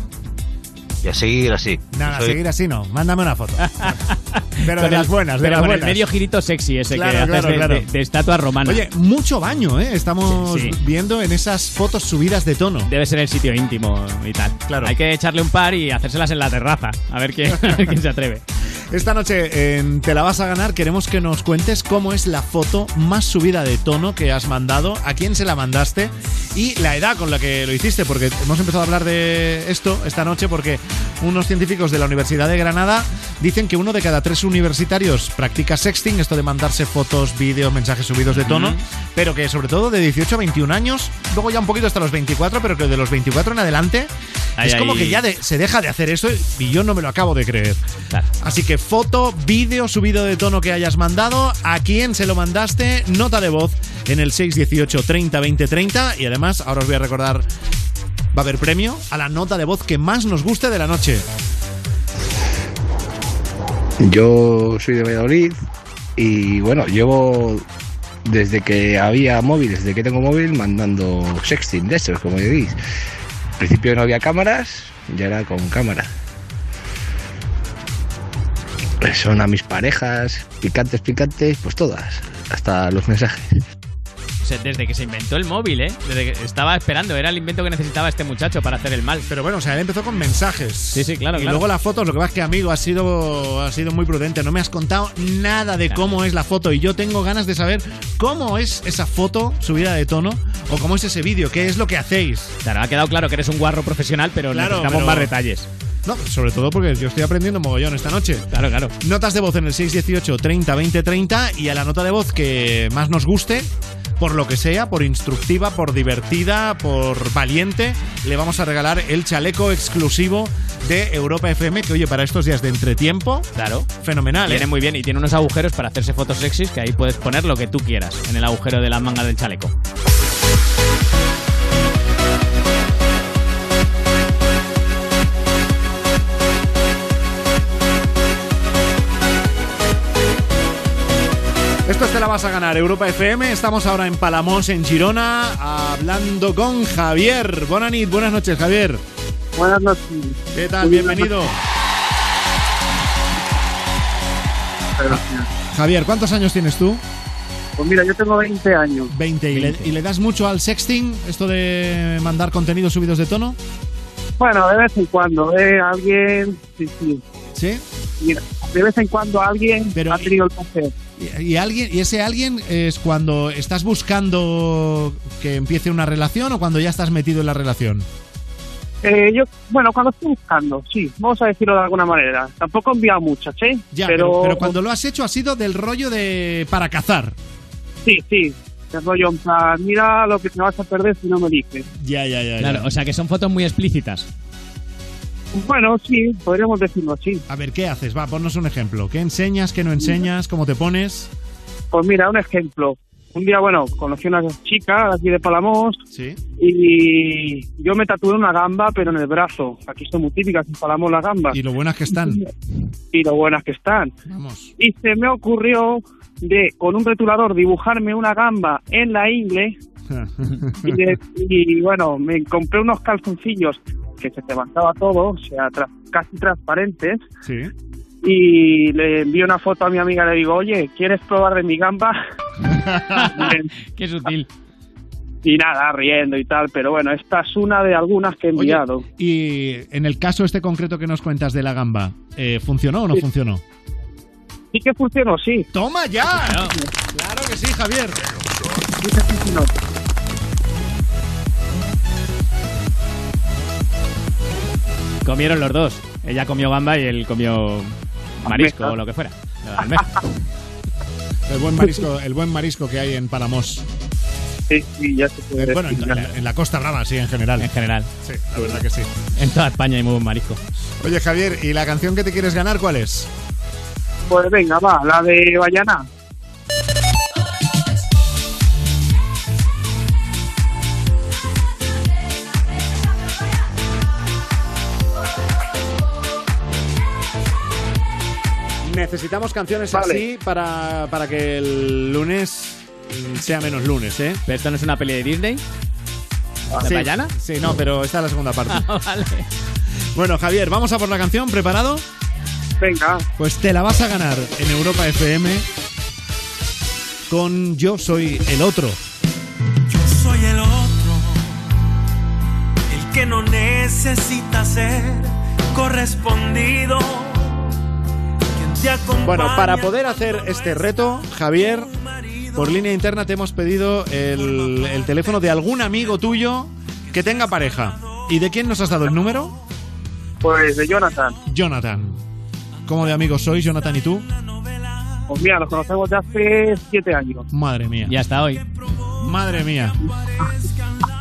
y a seguir así. Nada, Soy- seguir así no. Mándame una foto. Pero de Con el- las buenas, de pero las con buenas. el medio girito sexy ese Claro, que haces claro, de, claro. de- de estatua romana. Oye, mucho baño, ¿eh? Estamos Sí, sí. viendo en esas fotos subidas de tono. Debe ser el sitio íntimo y tal. Claro. Hay que echarle un par y hacérselas en la terraza. A ver quién, a ver quién se atreve. Esta noche en Te la vas a ganar queremos que nos cuentes cómo es la foto más subida de tono que has mandado, a quién se la mandaste y la edad con la que lo hiciste, porque hemos empezado a hablar de esto esta noche porque unos científicos de la Universidad de Granada dicen que uno de cada tres universitarios practica sexting, esto de mandarse fotos, vídeos, mensajes subidos de tono, pero que sobre todo de 18 a 21 años, luego ya un poquito hasta los 24, pero que de los 24 en adelante es como que ya de- se deja de hacer eso y yo no me lo acabo de creer. Así que foto, vídeo subido de tono que hayas mandado, a quién se lo mandaste, nota de voz en el 618 30 20 30 y además ahora os voy a recordar va a haber premio a la nota de voz que más nos guste de la noche. Yo soy de Valladolid y bueno, llevo desde que había móvil, desde que tengo móvil, mandando sexting de esos, como decís. Al principio no había cámaras, ya era con cámara. Son a mis parejas, picantes, picantes, pues todas, hasta los mensajes. Desde que se inventó el móvil, ¿eh? Desde que estaba esperando, era el invento que necesitaba este muchacho para hacer el mal. Pero bueno, o sea, él empezó con mensajes. Sí, sí, claro, Y claro. luego las fotos, lo que pasa es que, amigo, has sido, has sido muy prudente. No me has contado nada de cómo es la foto. Y yo tengo ganas de saber cómo es esa foto subida de tono o cómo es ese vídeo, qué es lo que hacéis. Claro, ha quedado claro que eres un guarro profesional, pero Claro, necesitamos pero- más detalles. No, sobre todo porque yo estoy aprendiendo mogollón esta noche. Claro, claro. Notas de voz en el 618 30 20 30 y a la nota de voz que más nos guste, por lo que sea, por instructiva, por divertida, por valiente, le vamos a regalar el chaleco exclusivo de Europa FM, que oye, para estos días de entretiempo, Claro. fenomenal, ¿eh? Viene muy bien y tiene unos agujeros para hacerse fotos sexys que ahí puedes poner lo que tú quieras en el agujero de la manga del chaleco. Esto te la vas a ganar, Europa FM. Estamos ahora en Palamos, en Girona, hablando con Javier. Buenas noches, buenas noches, Javier. Buenas noches. ¿Qué tal? Bienvenido. Javier, ¿cuántos años tienes tú? Pues mira, yo tengo 20 años. 20. ¿Y le, y le das mucho al sexting? ¿Esto de mandar contenidos subidos de tono? Bueno, de vez en cuando, ¿eh? Alguien, sí, sí. ¿Sí? Mira, de vez en cuando alguien ha tenido el placer. Y, y alguien, y ese alguien es cuando estás buscando que empiece una relación o cuando ya estás metido en la relación. Eh, yo, bueno, cuando estoy buscando, sí, vamos a decirlo de alguna manera. Tampoco he enviado muchas, ¿eh? Ya, pero, pero cuando lo has hecho ha sido del rollo de para cazar. Sí, sí. El rollo, en plan, mira lo que te vas a perder si no me dices. Ya, ya, ya. Claro, o sea que son fotos muy explícitas. Bueno, sí, podríamos decirlo así. A ver, ¿qué haces? Va, ponnos un ejemplo. ¿Qué enseñas? ¿Qué no enseñas? ¿Cómo te pones? Pues mira, un ejemplo. Un día, bueno, conocí a una chica aquí de Palamos Sí. y yo me tatué una gamba, pero en el brazo. Aquí son muy típicas en Palamos las gambas. Y lo buenas que están. Y lo buenas que están. Vamos. Y se me ocurrió de, con un retulador, dibujarme una gamba en la ingle y, de- y, bueno, me compré unos calzoncillos que se levantaba todo, o sea, tra- casi transparentes. Sí. Y le envío una foto a mi amiga le digo, oye, ¿quieres probar de mi gamba? Qué sutil. Y nada, riendo y tal, pero bueno, esta es una de algunas que he Oye, enviado. y en el caso este concreto que nos cuentas de la gamba, eh, ¿funcionó o no Sí. funcionó? Sí que funcionó, sí. ¡Toma ya! Claro que sí, Javier. Sí que funcionó. Comieron los dos. Ella comió gamba y él comió marisco o lo que fuera. El buen marisco, el buen marisco que hay en Palamos. Sí, sí, ya se puede Eh, bueno, en, la, en la Costa Brava, sí, en general. En general. Sí, la verdad que sí. En toda España hay muy buen marisco. Oye, Javier, ¿y la canción que te quieres ganar cuál es? Pues venga, va, la de Bayana. Necesitamos canciones Vale. así para, para que el lunes sea menos lunes, ¿eh? ¿Pero esto no es una peli de Disney? ¿De sí, Bayana? Sí, no, pero esta es la segunda parte. Ah, vale. Bueno, Javier, vamos a por la canción. ¿Preparado? Venga. Pues te la vas a ganar en Europa FM con Yo Soy el Otro. soy el otro, el que no necesita ser correspondido. Bueno, para poder hacer este reto, Javier, por línea interna te hemos pedido el, el teléfono de algún amigo tuyo que tenga pareja. ¿Y de quién nos has dado el número? Pues de Jonathan. Jonathan. ¿Cómo de amigos sois, Jonathan y tú? Pues mira, nos conocemos de hace siete años. Madre mía. Y hasta hoy. Madre mía.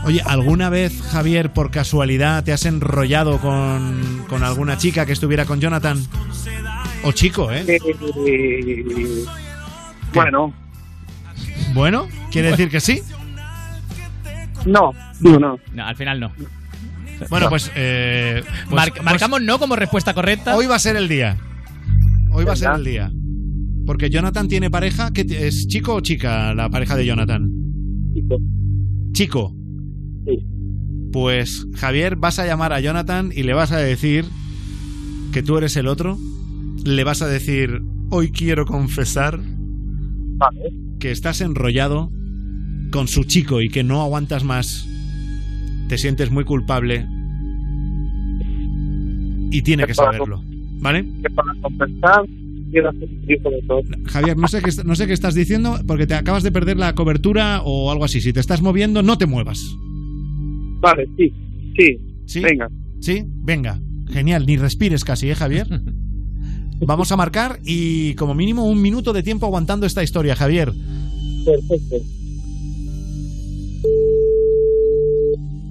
Oye, ¿alguna vez, Javier, por casualidad te has enrollado con, con alguna chica que estuviera con Jonathan? O chico, ¿eh? Eh, bueno, Bueno, ¿quiere decir que sí? no, no, no. No, al final no. Bueno, pues, eh, pues- Mar- pues marcamos no como respuesta correcta. hoy va a ser el día. Hoy va a ser el día. Porque Jonathan tiene pareja. que ¿Es chico o chica la pareja de Jonathan? Chico. Chico. Pues Javier, vas a llamar a Jonathan y le vas a decir que tú eres el otro. Le vas a decir, hoy quiero confesar que estás enrollado con su chico y que no aguantas más. Te sientes muy culpable. Y tiene que saberlo. ¿Vale? Que para compensar, quiero hacer un hijo de todo. Javier, no sé, qué, no sé qué estás diciendo porque te acabas de perder la cobertura o algo así. Si te estás moviendo, no te muevas. Vale, sí, sí. ¿Sí? Venga. ¿Sí? Venga. Genial, ni respires casi, ¿eh, Javier? Vamos a marcar y como mínimo un minuto de tiempo aguantando esta historia, Javier. Perfecto.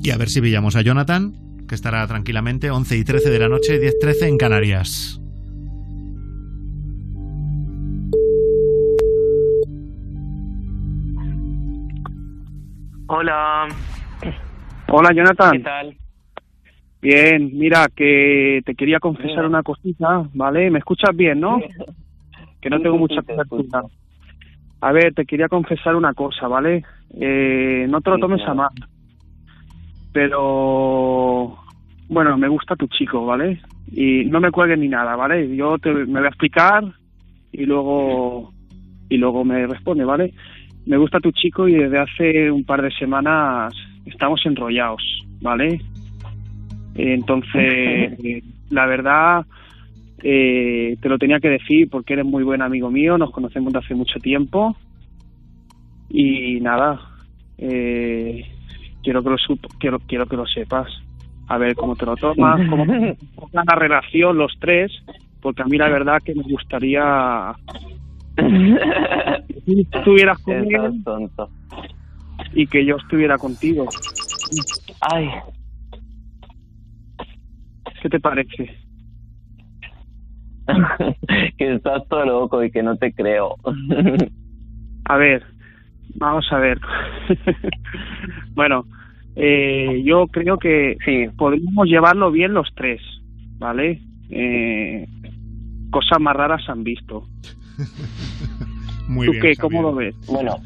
Y a ver si pillamos a Jonathan, que estará tranquilamente 11 y 13 de la noche, 10-13 en Canarias. Hola. Hola, Jonathan. ¿Qué tal? Bien, mira, que te quería confesar una cosita, ¿vale? ¿Me escuchas bien, no? Que no tengo mucha cobertura. A ver, te quería confesar una cosa, ¿vale? Eh, no te lo tomes a mal. Pero, bueno, me gusta tu chico, ¿vale? Y no me cuelgues ni nada, ¿vale? Yo te, me voy a explicar y luego, y luego me responde, ¿vale? Me gusta tu chico y desde hace un par de semanas estamos enrollados, ¿vale? Entonces, la verdad, eh, te lo tenía que decir porque eres muy buen amigo mío, nos conocemos de hace mucho tiempo. Y nada, eh, quiero que lo quiero, quiero que lo sepas. A ver cómo te lo tomas, cómo pongan la relación los tres, porque a mí la verdad que me gustaría que tú estuvieras con Estás él tonto. y que yo estuviera contigo. Ay, ¿Qué te parece? que estás todo loco y que no te creo. A ver, vamos a ver. bueno, eh, yo creo que podríamos llevarlo bien los tres, ¿vale? Eh, cosas más raras se han visto. Muy ¿Tú bien, qué? Javier. ¿Cómo lo ves? Bueno,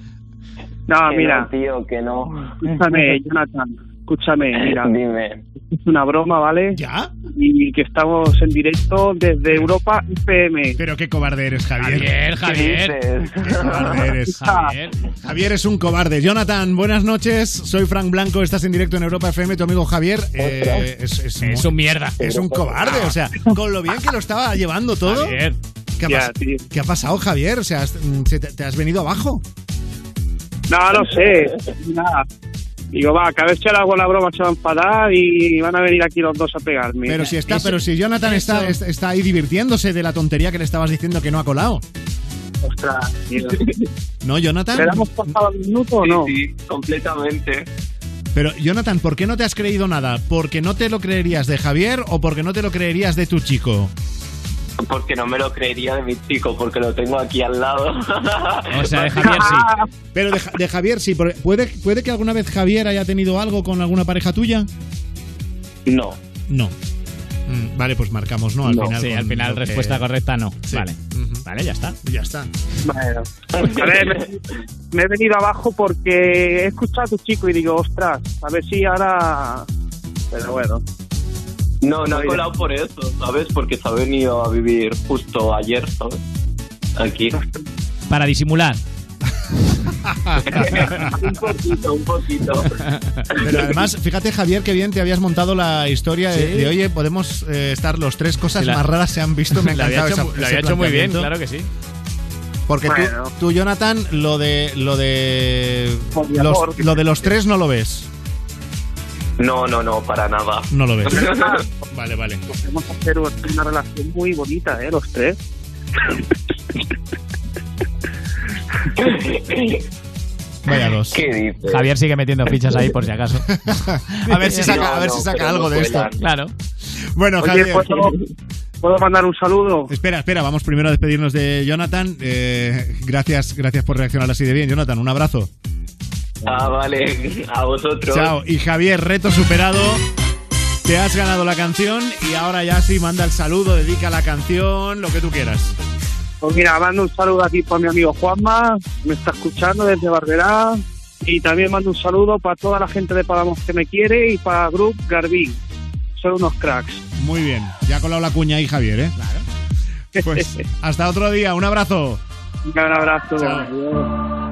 No, que mira, no, tío, que no. escúchame, Jonathan, escúchame, mira. Dime. Es una broma, ¿vale? ¿Ya? Y que estamos en directo desde Europa FM. Pero qué cobarde eres, Javier. Javier, Javier. Qué cobarde eres. Javier. Javier es un cobarde. Jonathan, buenas noches. Soy Frank Blanco. Estás en directo en Europa FM. Tu amigo Javier eh, es, es, Es un mierda. Es un cobarde. O sea, con lo bien que lo estaba llevando todo. Javier. ¿Qué ha, Ya, pas- tío. qué ha pasado, Javier? O sea, mm, te has venido abajo. No, no sé, nada. Digo, va, cada vez que le hago la broma se va a enfadar y van a venir aquí los dos a pegarme. Pero si está, pero si Jonathan está, está, está ahí divirtiéndose de la tontería que le estabas diciendo que no ha colado. Ostras, tío. ¿No, Jonathan? ¿Le damos pasado el minuto o no? Sí, completamente. Pero, Jonathan, ¿por qué no te has creído nada? ¿Porque no te lo creerías de Javier o porque no te lo creerías de tu chico? Porque no me lo creería de mi chico, porque lo tengo aquí al lado. O sea, de Javier sí. Pero de, de Javier sí. porque ¿Puede, ¿Puede que alguna vez Javier haya tenido algo con alguna pareja tuya? No. No. Mm, vale, pues marcamos, ¿no? Al No. final. Sí, con al final lo que- respuesta correcta no. Sí. Vale. Vale, ya está. Ya está. Bueno, a ver, me, me he venido abajo porque he escuchado a tu chico y digo, ostras, a ver si ahora... Pero bueno. No, no ha Oye. colado por eso, ¿sabes? Porque se ha venido a vivir justo ayer, ¿sabes? Aquí. Para disimular. un poquito, un poquito. Pero además, fíjate, Javier, que bien te habías montado la historia de, Sí. de, oye, podemos eh, estar los tres cosas la- más raras se han visto. Me Lo había hecho, esa- lo ese había hecho muy bien, claro que sí. Porque tú- Bueno. tú, Jonathan, lo de lo de los, lo de los tres no lo ves. No, no, no, para nada. No lo ves. vale, vale. Podemos hacer una relación muy bonita, ¿eh? Los tres. Vaya dos. ¿Qué dices? Javier sigue metiendo fichas ahí por si acaso. A ver si saca, No, a ver no, si saca algo no de esto. Claro. Bueno, Oye, Javier. ¿puedo, ¿puedo mandar un saludo? Espera, espera, vamos primero a despedirnos de Jonathan. Eh, gracias, gracias por reaccionar así de bien, Jonathan. Un abrazo. Ah, vale, a vosotros. Chao. Y Javier, reto superado. Te has ganado la canción y ahora ya sí manda el saludo, dedica la canción, lo que tú quieras. Pues mira, mando un saludo aquí para mi amigo Juanma, me está escuchando desde Barberá. Y también mando un saludo para toda la gente de Palamos que me quiere y para Group Garbín. Son unos cracks. Muy bien. Ya ha colado la cuña ahí, Javier, ¿eh? Claro. Pues hasta otro día. Un abrazo. Un gran abrazo. Chao.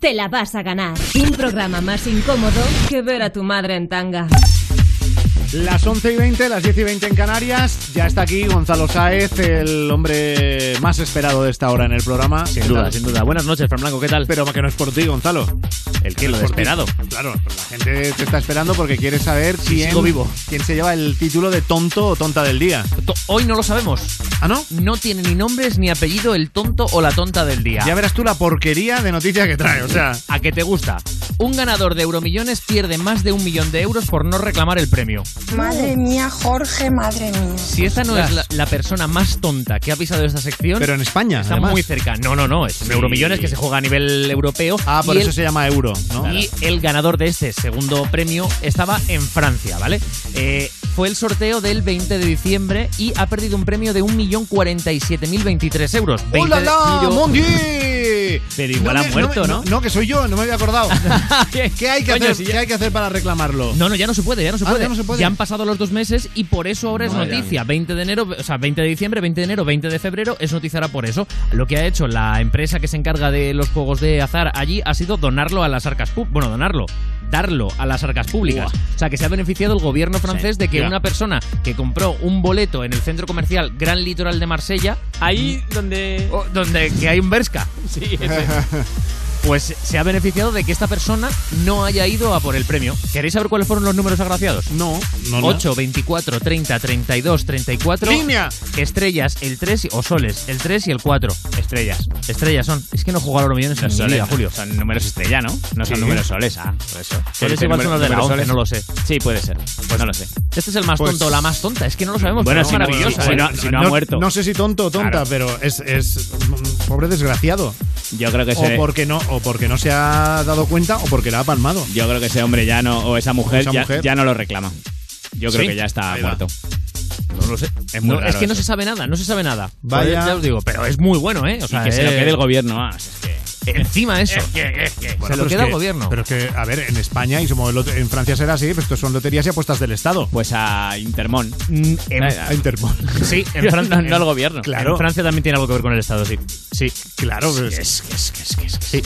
Te la vas a ganar. Un programa más incómodo que ver a tu madre en tanga. Las 11 y 20, las 10 y 20 en Canarias. Ya está aquí Gonzalo Sáez, el hombre más esperado de esta hora en el programa. Sin duda, sin duda. Buenas noches, Fran Blanco, ¿qué tal? Pero que no es por ti, Gonzalo. ¿El qué? Lo de ti. esperado. Claro, pues la gente te está esperando porque quiere saber quién, vivo. quién se lleva el título de tonto o tonta del día. Hoy no lo sabemos. ¿Ah, no? No tiene ni nombres ni apellido el tonto o la tonta del día. Ya verás tú la porquería de noticia que trae, o sea. ¿A qué te gusta? Un ganador de Euromillones pierde más de un millón de euros por no reclamar el premio. Madre mía, Jorge, madre mía. Si esta no es la, la persona más tonta que ha pisado esta sección. Pero en España, Está además. muy cerca. No, no, no. Es Sí. Euromillones que se juega a nivel europeo. Ah, por eso el- se llama euro, ¿no? Y el ganador de este segundo premio estaba en Francia, ¿vale? Eh, fue el sorteo del 20 de diciembre y ha perdido un premio de 1.047.023 euros. 20 ¡Hola, la! Pero- igual No ha muerto, ¿no? No, que soy yo, no me había acordado. ¿Qué hay que, Coño, hacer, si ya- qué hay que hacer para reclamarlo? No, no, ya no se puede, ya no se Ah, puede. ya no se puede. han pasado los dos meses y por eso ahora es noticia. 20 de enero, o sea, 20 de diciembre, 20 de enero, 20 de febrero es noticia ahora por eso. Lo que ha hecho la empresa que se encarga de los juegos de azar allí ha sido donarlo a las arcas públicas. Bueno, donarlo. Darlo a las arcas públicas. O sea, que se ha beneficiado el gobierno francés de que ya. una persona que compró un boleto en el centro comercial Gran Litoral de Marsella, Ahí donde. o- donde que hay un Berska, Sí, ese. Pues se ha beneficiado de que esta persona no haya ido a por el premio. ¿Queréis saber cuáles fueron los números agraciados? No, no, no. 8, 24, 30, 32, 34. ¡Línea! Estrellas, el 3 y- o soles, el 3 y el 4. Estrellas. Estrellas son. Es que no a los millones en soles, vida. Julio. Son números estrella, ¿no? No son Sí. números soles, ah, por eso. Soles Dice igual son número- los de la números 11, soles. no lo sé. Sí, puede ser. Pues no lo sé. Este es el más Pues- tonto o la más tonta. Es que no lo sabemos. Bueno, pero si es no- maravillosa. si ¿eh? no- si no ha muerto. No sé si tonto o tonta, Claro. pero es, es pobre desgraciado. Yo creo que O porque no, o porque no se ha dado cuenta o porque la ha palmado. yo creo que ese hombre ya no, o esa mujer, Esa ya, mujer. ya no lo reclama. Yo creo ¿Sí? que ya está Ahí va. muerto. No lo sé. Es muy No, raro es que no se sabe nada, no se sabe nada. Vaya. Pues ya os digo, pero es muy bueno, ¿eh? O sea, y que se lo quede el gobierno. ah, es que... Encima eso. Bueno, se lo pero es queda el que- gobierno. Pero es que, a ver, en España y somos en Francia será así, pero estos son loterías y apuestas del Estado. Pues a Intermón. Mm, en- A Interpol. Sí, en Francia. No, no al gobierno. Claro. En Francia también tiene algo que ver con el Estado, sí. Sí, claro. pues- Es que es que es que es que Sí.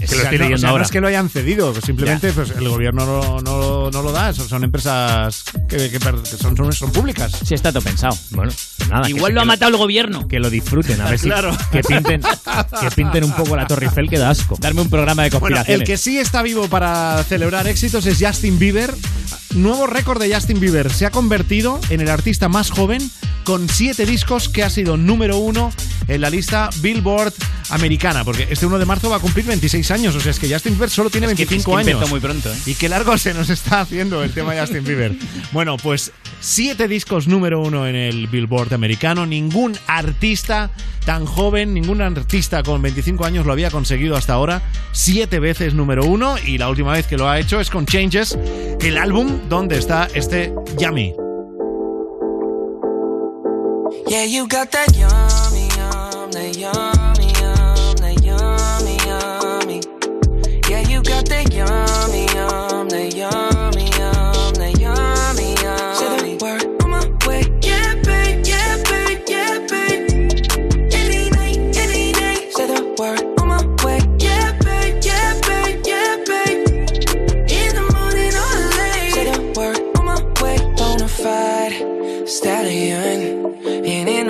Es que lo estoy no, o leyendo sea, no ahora. es que lo hayan cedido, pues simplemente pues, el gobierno no, no- no lo da, son, empresas que, que que son, son, son públicas. Sí, está todo pensado. Bueno, pues nada. que Igual se- lo ha que matado el gobierno. Que lo disfruten, a ver si. Claro. Que pinten, que pinten un poco la Torre Eiffel, que da asco. Darme un programa de Bueno, conspiraciones. el que sí está vivo para celebrar éxitos es Justin Bieber. Nuevo récord de Justin Bieber. Se ha convertido en el artista más joven con siete discos que ha sido número uno en la lista Billboard americana. Porque este 1 de marzo va a cumplir 26 años. O sea, es que Justin Bieber solo tiene Es que- 25 es que años. muy pronto, ¿eh? Y qué largo se nos está haciendo el tema de Justin Bieber. Bueno, pues siete discos número uno en el Billboard americano. Ningún artista tan joven, ningún artista con 25 años lo había conseguido hasta ahora. Siete veces número uno. Y la última vez que lo ha hecho es con Changes, el álbum donde está este Yummy.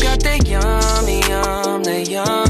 Got that yummy, yum, that yum,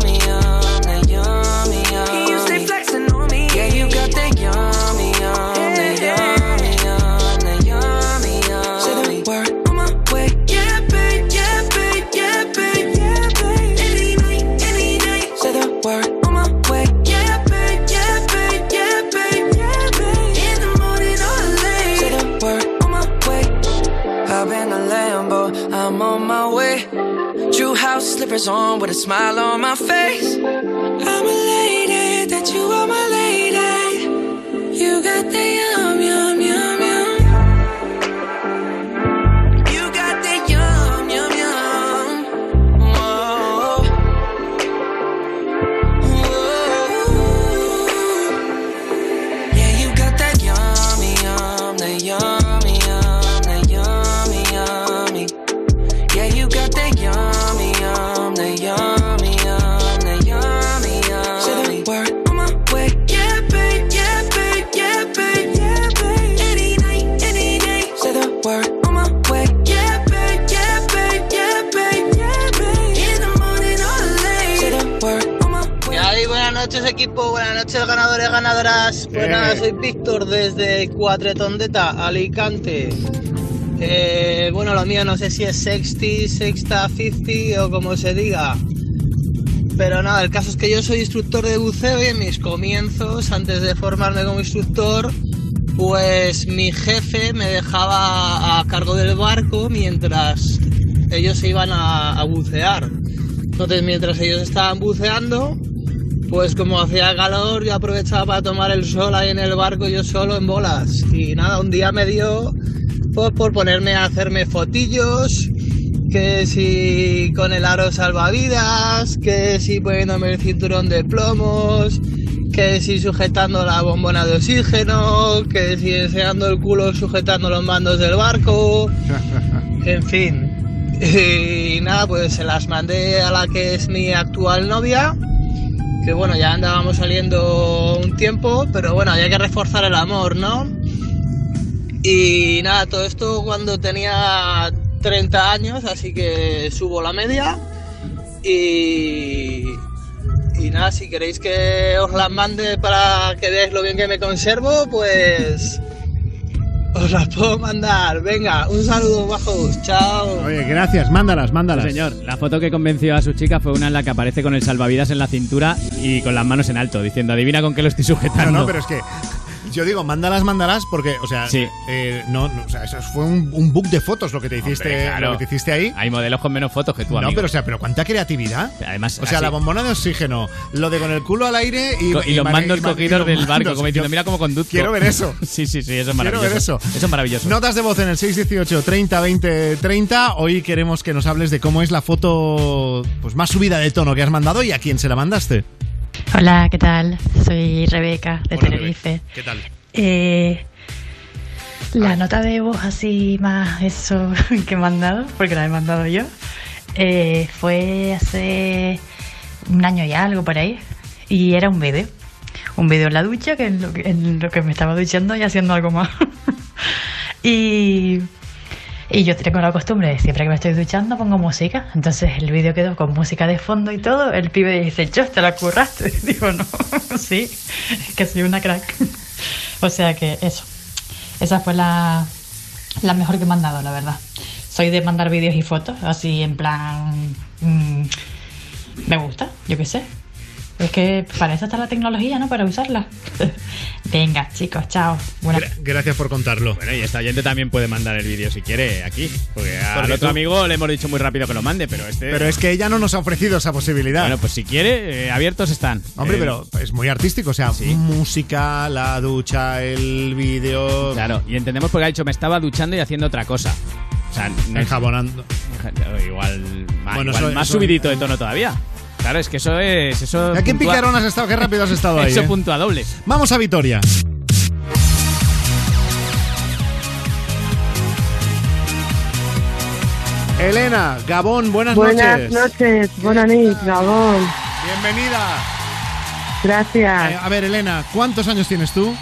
with a smile on 4 tondetas, Alicante. Eh, bueno, la mía no sé si es sexty, sexta, 50 o como se diga. Pero nada, el caso es que yo soy instructor de buceo y en mis comienzos, antes de formarme como instructor, pues mi jefe me dejaba a cargo del barco mientras ellos se iban a, a bucear. Entonces, mientras ellos estaban buceando, pues como hacía calor, yo aprovechaba para tomar el sol ahí en el barco, yo solo en bolas. Y nada, un día me dio pues, por ponerme a hacerme fotillos, que si con el aro salvavidas, que si poniéndome el cinturón de plomos, que si sujetando la bombona de oxígeno, que si enseñando el culo sujetando los mandos del barco, en fin. Y nada, pues se las mandé a la que es mi actual novia, que bueno, ya andábamos saliendo un tiempo, pero bueno, había que reforzar el amor, ¿no? Y nada, todo esto cuando tenía 30 años, así que subo la media. Y, y nada, si queréis que os las mande para que veáis lo bien que me conservo, pues os las puedo mandar. Venga, un saludo bajos, chao. Oye, gracias, mándalas, mándalas. Sí, señor, la foto que convenció a su chica fue una en la que aparece con el salvavidas en la cintura y con las manos en alto, diciendo, adivina con qué lo estoy sujetando. No, no, pero es que yo digo, mándalas, mándalas, porque, o sea, Sí. eh, no, no, o sea, eso fue un, un book de fotos lo que te hiciste, Hombre, claro. lo que te hiciste ahí. Hay modelos con menos fotos que tú, No, amigo. pero o sea, pero cuánta creatividad. Además, O sea, así- la bombona de oxígeno, lo de con el culo al aire y, Co- y los mandos y man- y cogidos del barco, como diciendo, mira cómo conduzco. Quiero ver eso. sí, sí, sí, eso es Quiero maravilloso. ver eso. Eso es maravilloso. Notas de voz en el 618 30 20 30. Hoy queremos que nos hables de cómo es la foto pues más subida de tono que has mandado y a quién se la mandaste. Hola, ¿qué tal? Soy Rebeca de Tenerife. ¿Qué tal? Eh, la nota de voz así más eso que he mandado, porque la he mandado yo, eh, fue hace un año y algo por ahí. Y era un vídeo. Un vídeo en la ducha, que en lo que, en lo que me estaba duchando y haciendo algo más. y, y yo tengo la costumbre de siempre que me estoy duchando pongo música. Entonces el vídeo quedó con música de fondo y todo. El pibe dice, yo te la curraste. Digo, no, sí, que soy una crack. o sea que eso. Esa fue la, la mejor que he mandado, la verdad. Soy de mandar vídeos y fotos, así en plan... mm, me gusta, yo qué sé. Es que para eso está la tecnología, ¿no? Para usarla. Venga, chicos, chao. Buena- Gra- Gracias por contarlo. Bueno, y esta oyente también puede mandar el vídeo si quiere aquí. Porque al Porque otro tú- amigo le hemos dicho muy rápido que lo mande, pero este. Pero es que ella no nos ha ofrecido esa posibilidad. Bueno, pues si quiere, eh, abiertos están. Hombre, Eh, pero es muy artístico, o sea, música, la ducha, el vídeo. Claro, y entendemos porque ha dicho me estaba duchando y haciendo otra cosa. O sea, no es- Enjabonando. Igual, Bueno, igual eso- más eso- subidito de tono todavía. Claro, es que eso es. Eso ¿A qué puntúa- picarón has estado? Qué rápido has estado ahí. Eso eh? puntúa doble. Vamos a Vitoria. Elena, Gabón, buenas, Buenas noches. noches, buenas noches, Gabón. Bienvenida. Gracias. Eh, a ver, Elena, ¿cuántos años tienes tú?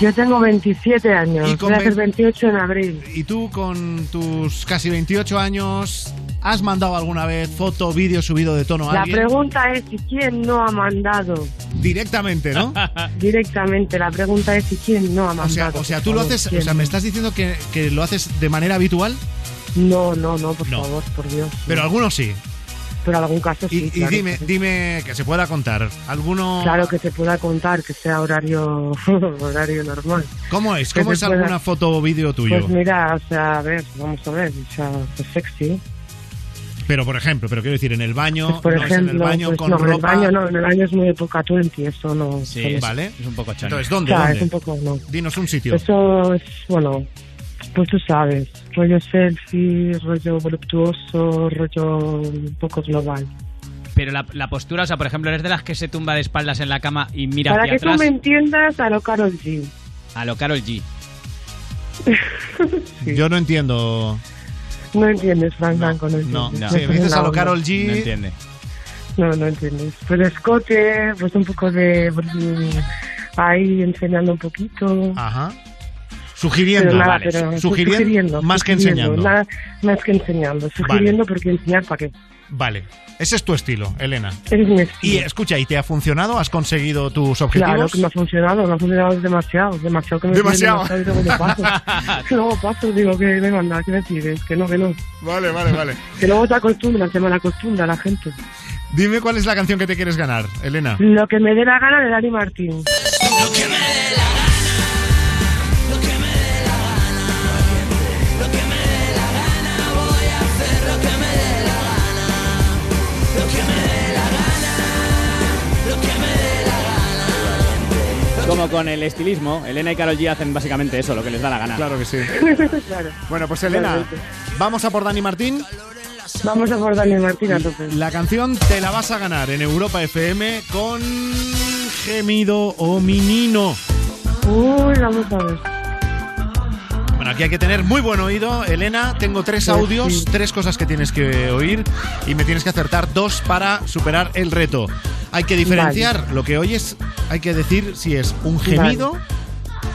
Yo tengo 27 años, voy a hacer vein- 28 en abril. Y tú, con tus casi 28 años, ¿has mandado alguna vez foto, vídeo subido de tono a La alguien? pregunta es si quién no ha mandado. Directamente, ¿no? Directamente, la pregunta es si quién no ha mandado. O sea, o sea tú por lo favor, haces, o ¿quién sea, ¿me no? estás diciendo que, que lo haces de manera habitual? No, no, no, por No. favor, por Dios. Pero algunos sí. Pero algún caso sí. Y, y claro. dime, dime que se pueda contar. ¿Alguno? Claro que se pueda contar, que sea horario horario normal. ¿Cómo es? Que ¿Cómo es pueda- alguna foto o vídeo tuyo? Pues mira, o sea, a ver, vamos a ver, o sea, pues sexy. Pero, por ejemplo, pero quiero decir, en el baño, Pues, por no es en el baño pues con no, en el ropa. baño no, en el baño es muy época 20, eso no. Sí, es, Vale. es un poco chano. Entonces, o ¿dónde? sea, ¿Dónde? es un poco, no. Dinos un sitio. Eso es, bueno, pues tú sabes, rollo selfie, rollo voluptuoso, rollo un poco global. Pero la, la postura, o sea, por ejemplo, eres de las que se tumba de espaldas en la cama y mira Para hacia que tú atrás me entiendas, a lo Karol G. a lo Carol G. Yo no entiendo. No entiendes, Frank Blanco, no No, entiendes. si me estás dices a lo. Carol G. No entiende. No, no entiendes. Pues escote, pues un poco de... Ahí enseñando un poquito. Ajá. Sugiriendo, nada, vale. pero Sugiriendo, más que sugiriendo, enseñando. nada más que enseñando. Sugiriendo porque enseñar para qué. Vale. Ese es tu estilo, Elena. Ese es mi estilo. Y escucha, ¿y te ha funcionado? ¿Has conseguido tus Claro objetivos? que me ha funcionado, me ha funcionado demasiado, demasiado que me Demasiado. piden demasiado y luego me paso. luego paso, digo que me manda, ¿qué me pides? Que no, que no. Vale, vale, vale. Que luego te acostumbras, se me acostumbra la gente. Dime cuál es la canción que te quieres ganar, Elena. Lo que me dé la gana de Dani Martín. Como con el estilismo, Elena y Carol G hacen básicamente eso, lo que les da la gana. Claro que sí. claro. Bueno, pues Elena, vamos a por Dani Martín. Vamos a por Dani Martín a tope. La canción te la vas a ganar en Europa FM con gemido o menino. Uy, vamos a ver. Bueno, aquí hay que tener muy buen oído. Elena, tengo tres audios, tres cosas que tienes que oír y me tienes que acertar dos para superar el reto. Hay que diferenciar lo que oyes, hay que decir si es un gemido,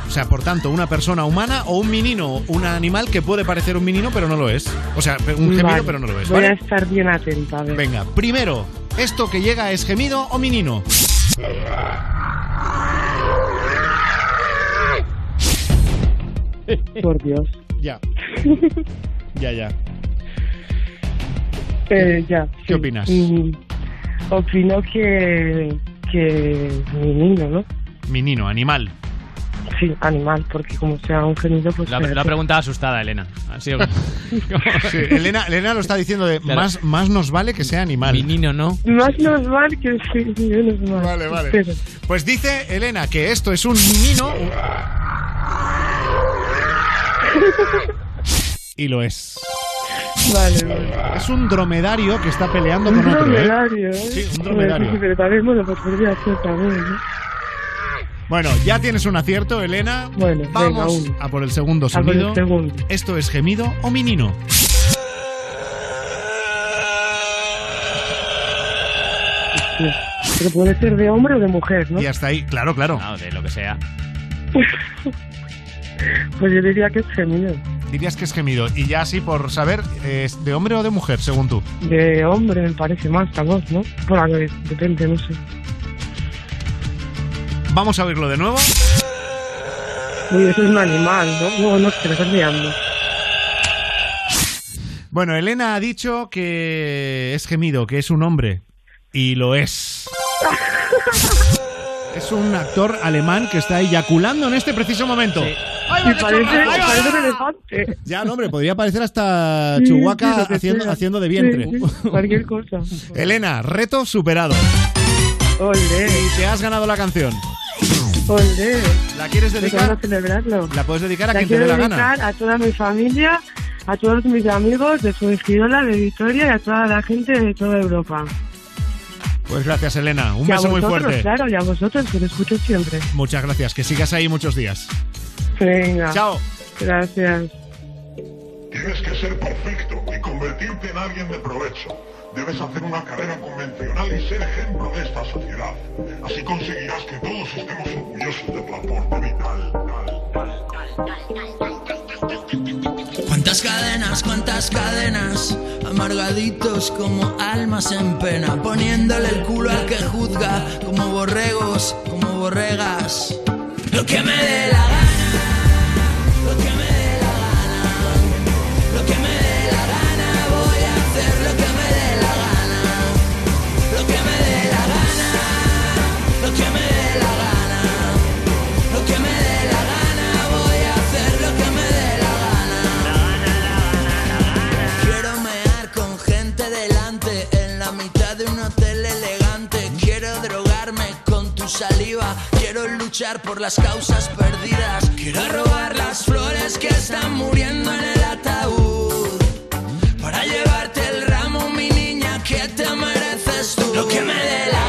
o sea, por tanto, una persona humana o un menino, un animal que puede parecer un menino pero no lo es. O sea, un gemido Vale. pero no lo es. Voy a ¿vale? estar bien atenta. A ver. Venga, primero, ¿esto que llega es gemido o menino? Por Dios. Ya. Ya, ya. Eh, ya. ¿Qué opinas? Mm, opino que. que. mi niño, ¿no? Menino, animal. Sí, animal, porque como sea un gemido, pues. La, pregunta asustada, Elena. Sí, Elena, Elena lo está diciendo de Claro. más, más nos vale que sea animal. Menino, ¿no? Más normal que sí. Vale, vale. Pues dice Elena que esto es un menino. Y lo es. Vale, vale. Es un dromedario que está peleando con otro. ¿eh? dromedario, ¿eh? Sí, un dromedario. Sí, pero también, bueno, pues podría ser también, ¿no? Bueno, ya tienes un acierto, Elena. Bueno, venga, Vamos uno. a por el segundo A por el sonido. segundo. ¿Esto es gemido o menino? Pero puede ser de hombre o de mujer, ¿no? Y hasta ahí, claro, claro. No, de lo que sea. Pues yo diría que es gemido. Dirías que es gemido. Y ya así por saber, ¿es de hombre o de mujer, según tú? De hombre me parece más la voz, ¿no? Ver, depende, no sé. Vamos a oírlo de nuevo. Uy, eso es un animal, ¿no? No, no, te lo estás liando. Bueno, Elena ha dicho que es gemido, que es un hombre. Y lo es. Es un actor alemán que está eyaculando en este preciso momento. ¡Ahí va, Y parece, parece un elefante. Ya, no, hombre, podría parecer hasta Chihuahua sí, haciendo, sea. haciendo de vientre. Sí, sí, cualquier cosa. Elena, reto superado. Olé, Y te has ganado la canción. olé. ¿La quieres Pues dedicar? a celebrarlo. La puedes dedicar a La quien te quiero dé la dedicar gana. a toda mi familia, a todos mis amigos de Fuengirola, de Vitoria y a toda la gente de toda Europa. Pues gracias, Elena. Un y a beso muy vosotros, fuerte. claro, y a vosotros, que lo escucho siempre. Muchas gracias. Que sigas ahí muchos días. Venga. Chao. Gracias. Tienes que ser perfecto y convertirte en alguien de provecho. Debes hacer una carrera convencional y ser ejemplo de esta sociedad. Así conseguirás que todos estemos orgullosos de tu aporte vital. Cuántas cadenas, cuántas cadenas, amargaditos como almas en pena, poniéndole el culo al que juzga, como borregos, como borregas. Lo que me dé la gana, Quiero luchar por las causas perdidas. Quiero robar las flores que están muriendo en el ataúd. Para llevarte el ramo, mi niña, que te mereces tú. Lo que me dé la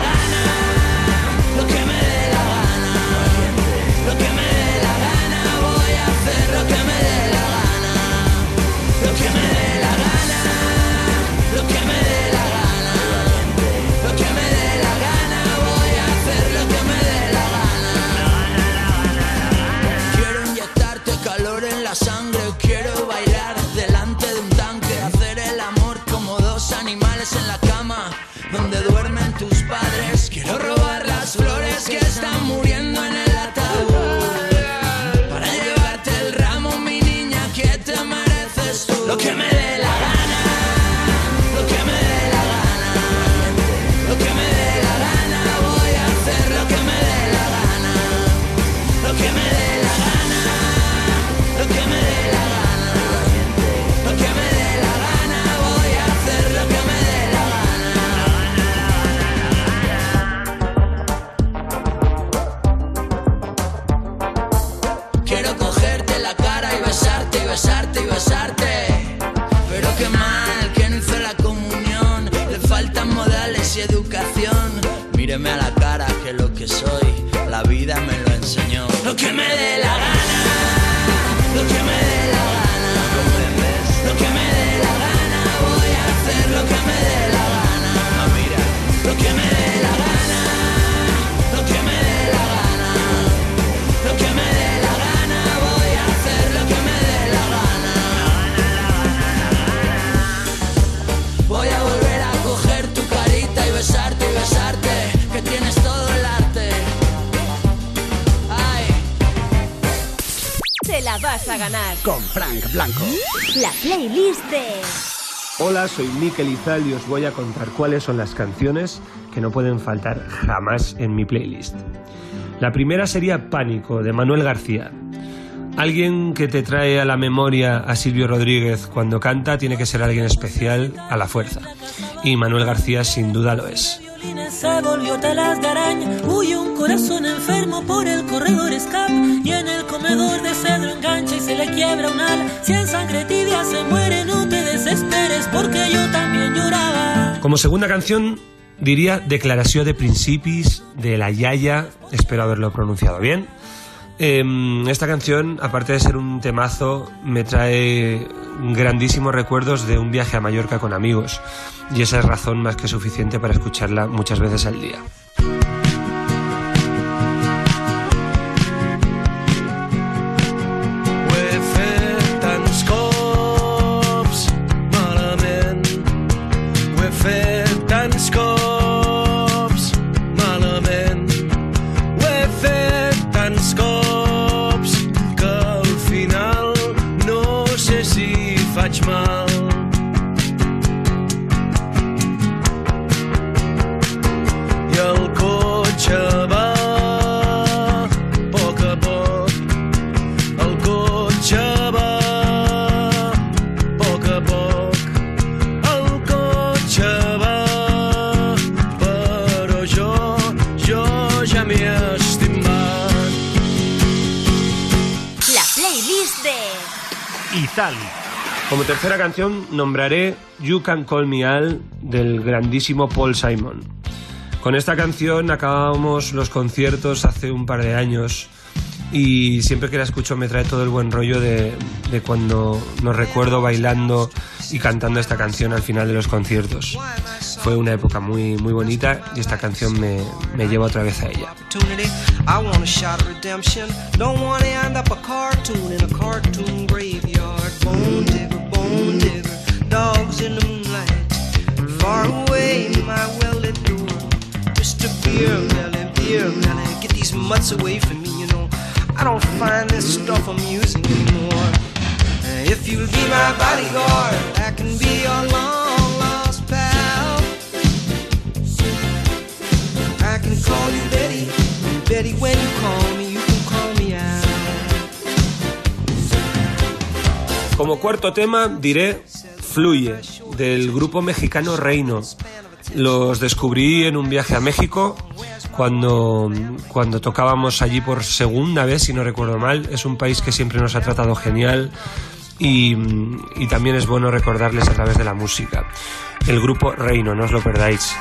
donde duermen tus padres. Quiero robar las flores que están muriendo en el ataúd para llevarte el ramo, mi niña, que te mereces tú. Lo que me A la cara que lo que soy, la vida me lo enseñó. Lo que me dé la gana, vas a ganar. Con Frank Blanco. La playlist de Hola, soy Mikel Izal y os voy a contar cuáles son las canciones que no pueden faltar jamás en mi playlist. La primera sería Pánico, de Manuel García. Alguien que te trae a la memoria a Silvio Rodríguez cuando canta tiene que ser alguien especial a la fuerza. Y Manuel García sin duda lo es. Se volvió talas de araña, huye un corazón enfermo por el corredor escapa y en Como segunda canción diría Declaració de Principis de La Yaya, espero haberlo pronunciado bien. Em, esta canción, aparte de ser un temazo, me trae grandísimos recuerdos de un viaje a Mallorca con amigos y esa es razón más que suficiente para escucharla muchas veces al día. Canción nombraré You Can Call Me Al del grandísimo Paul Simon. Con esta canción acabamos los conciertos hace un par de años y siempre que la escucho me trae todo el buen rollo de, de cuando nos recuerdo bailando y cantando esta canción al final de los conciertos. Fue una época muy, muy bonita y esta canción me, me lleva otra vez a ella. I. in the moonlight. Far away, my well-lit door. Mr. Beer Melly, Beer Melly, get these mutts away from me, you know. I don't find this stuff amusing anymore. Uh, If you'll be my bodyguard, I can be your long lost pal. I can call you Betty. Betty, when you call me. Como cuarto tema diré Fluye, del grupo mexicano Reino. Los descubrí en un viaje a México cuando, cuando tocábamos allí por segunda vez, si no recuerdo mal. Es un país que siempre nos ha tratado genial y, y también es bueno recordarles a través de la música. El grupo Reino, no os lo perdáis.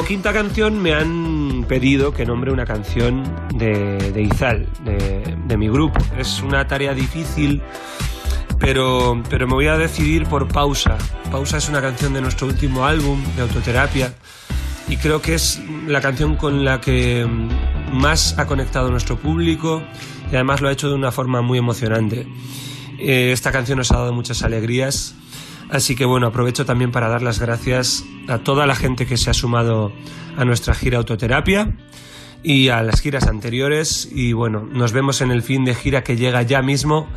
Como quinta canción me han pedido que nombre una canción de, de Izal, de, de mi grupo. Es una tarea difícil, pero, pero me voy a decidir por Pausa. Pausa es una canción de nuestro último álbum, de autoterapia, y creo que es la canción con la que más ha conectado nuestro público y además lo ha hecho de una forma muy emocionante. Eh, esta canción nos ha dado muchas alegrías, así que bueno, aprovecho también para dar las gracias a toda la gente que se ha sumado a nuestra gira autoterapia y a las giras anteriores y bueno, nos vemos en el fin de gira que llega ya mismo.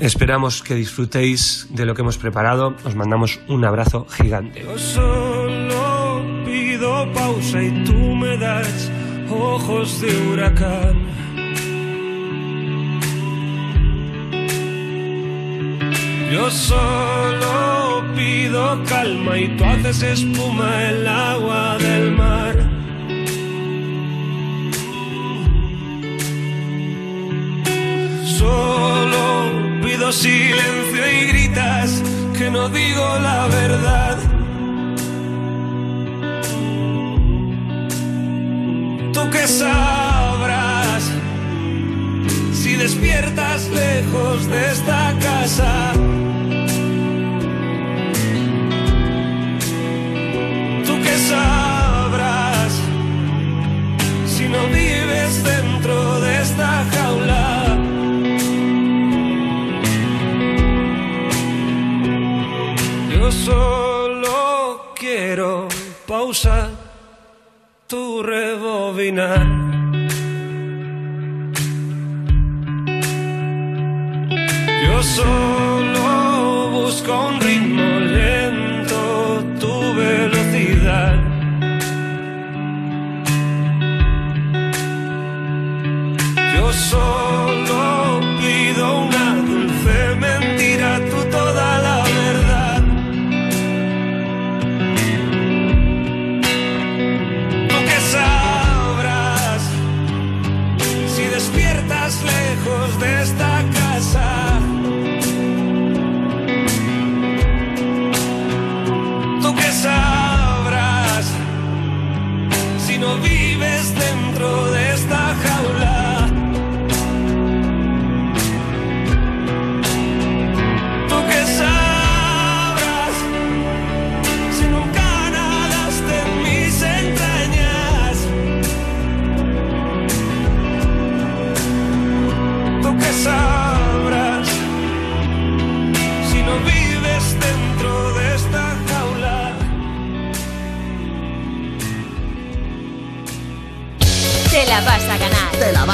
Esperamos que disfrutéis de lo que hemos preparado. Os mandamos un abrazo gigante. Yo solo pido pausa y tú ojos de huracán. Yo solo pido calma y tú haces espuma el agua del mar. Solo pido silencio y gritas que no digo la verdad. Tú que sabrás si despiertas lejos de esta casa. Sabrás si no vives dentro de esta jaula. Yo solo quiero pausar tu rebobinar. Yo solo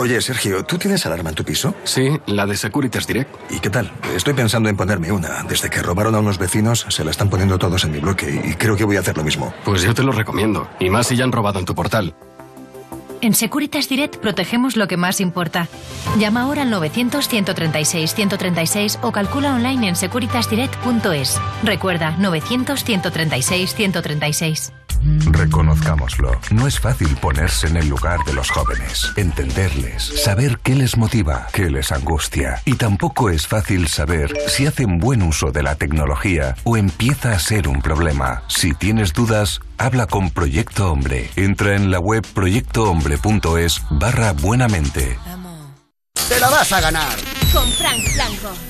Oye, Sergio, ¿tú tienes alarma en tu piso? Sí, la de Securitas Direct. ¿Y qué tal? Estoy pensando en ponerme una. Desde que robaron a unos vecinos, se la están poniendo todos en mi bloque y creo que voy a hacer lo mismo. Pues yo te lo recomiendo, y más si ya han robado en tu portal. En Securitas Direct protegemos lo que más importa. Llama ahora al 900-136-136 o calcula online en securitasdirect.es. Recuerda, 900-136-136. Reconozcámoslo, no es fácil ponerse en el lugar de los jóvenes, entenderles, saber qué les motiva, qué les angustia. Y tampoco es fácil saber si hacen buen uso de la tecnología o empieza a ser un problema. Si tienes dudas, habla con Proyecto Hombre. Entra en la web proyectohombre.es barra buenamente. Te la vas a ganar. Con Frank Blanco.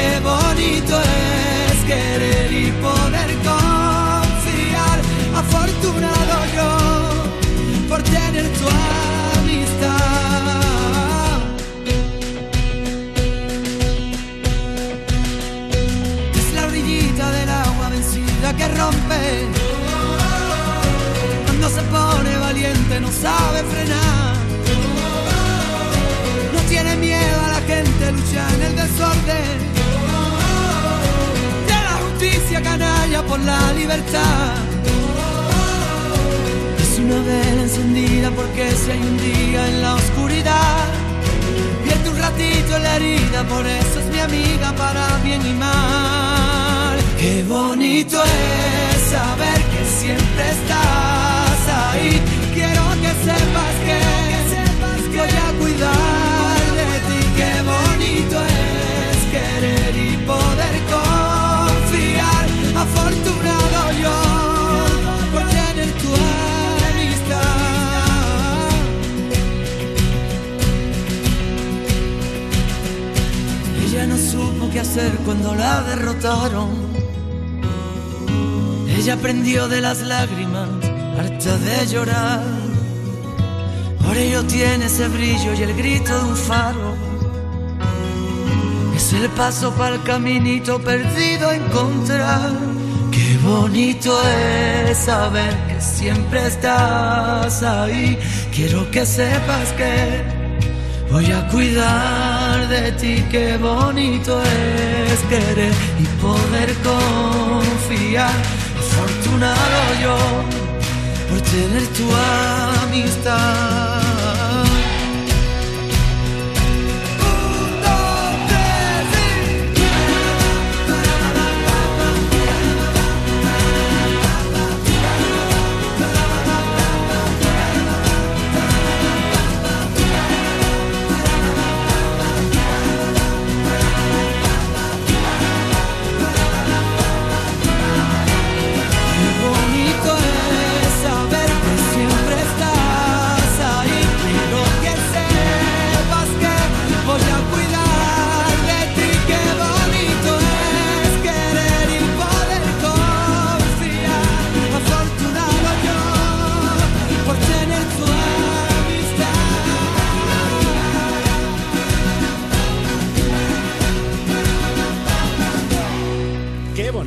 Qué bonito es querer de las lágrimas, harta de llorar. Por ello tiene ese brillo y el grito de un faro. Es el paso para el caminito perdido a encontrar. Qué bonito es saber que siempre estás ahí. Quiero que sepas que voy a cuidar de ti. Qué bonito es querer y poder confiar. Yo por tener tu amistad.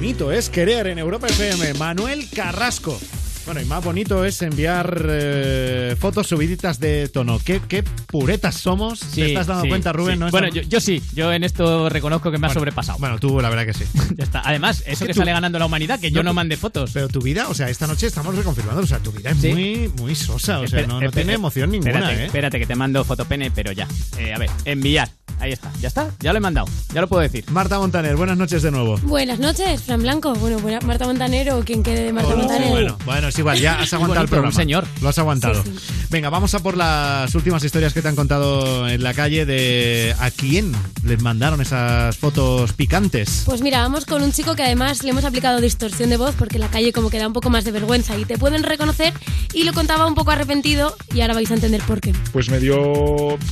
Bonito es querer en Europa FM. Manuel Carrasco. Bueno, y más bonito es enviar eh, fotos subiditas de tono. ¿Qué, qué puretas somos. ¿Te estás dando sí, cuenta, Rubén? sí. ¿No es bueno, yo, yo sí. Yo en esto reconozco que me ha Bueno, sobrepasado. Bueno, tú la verdad que sí. Ya está. Además, eso que que, tú- sale ganando la humanidad, que yo No, mande fotos. Pero tu vida, o sea, esta noche estamos reconfirmando, o sea, tu vida es Sí. muy, muy sosa, o sea, Espera, no, no espera, tiene emoción ninguna, espérate, ¿eh? Espérate, que te mando fotopene, pero ya. Eh, a ver, enviar. Ahí está, ya está, ya lo he mandado, ya lo puedo decir. Marta Montaner, buenas noches de nuevo. Buenas noches, Fran Blanco. Bueno, buena- Marta Montaner o quien quede de Marta Montaner. Bueno, bueno, es igual, ya has aguantado el programa. señor. Lo has aguantado. Sí, Venga, vamos a por las últimas historias que te han contado en la calle de a quién les mandaron esas fotos picantes. Pues mira, vamos con un chico que además le hemos aplicado distorsión de voz porque en la calle como que da un poco más de vergüenza y te pueden reconocer y lo contaba un poco arrepentido y ahora vais a entender por qué. Pues me dio,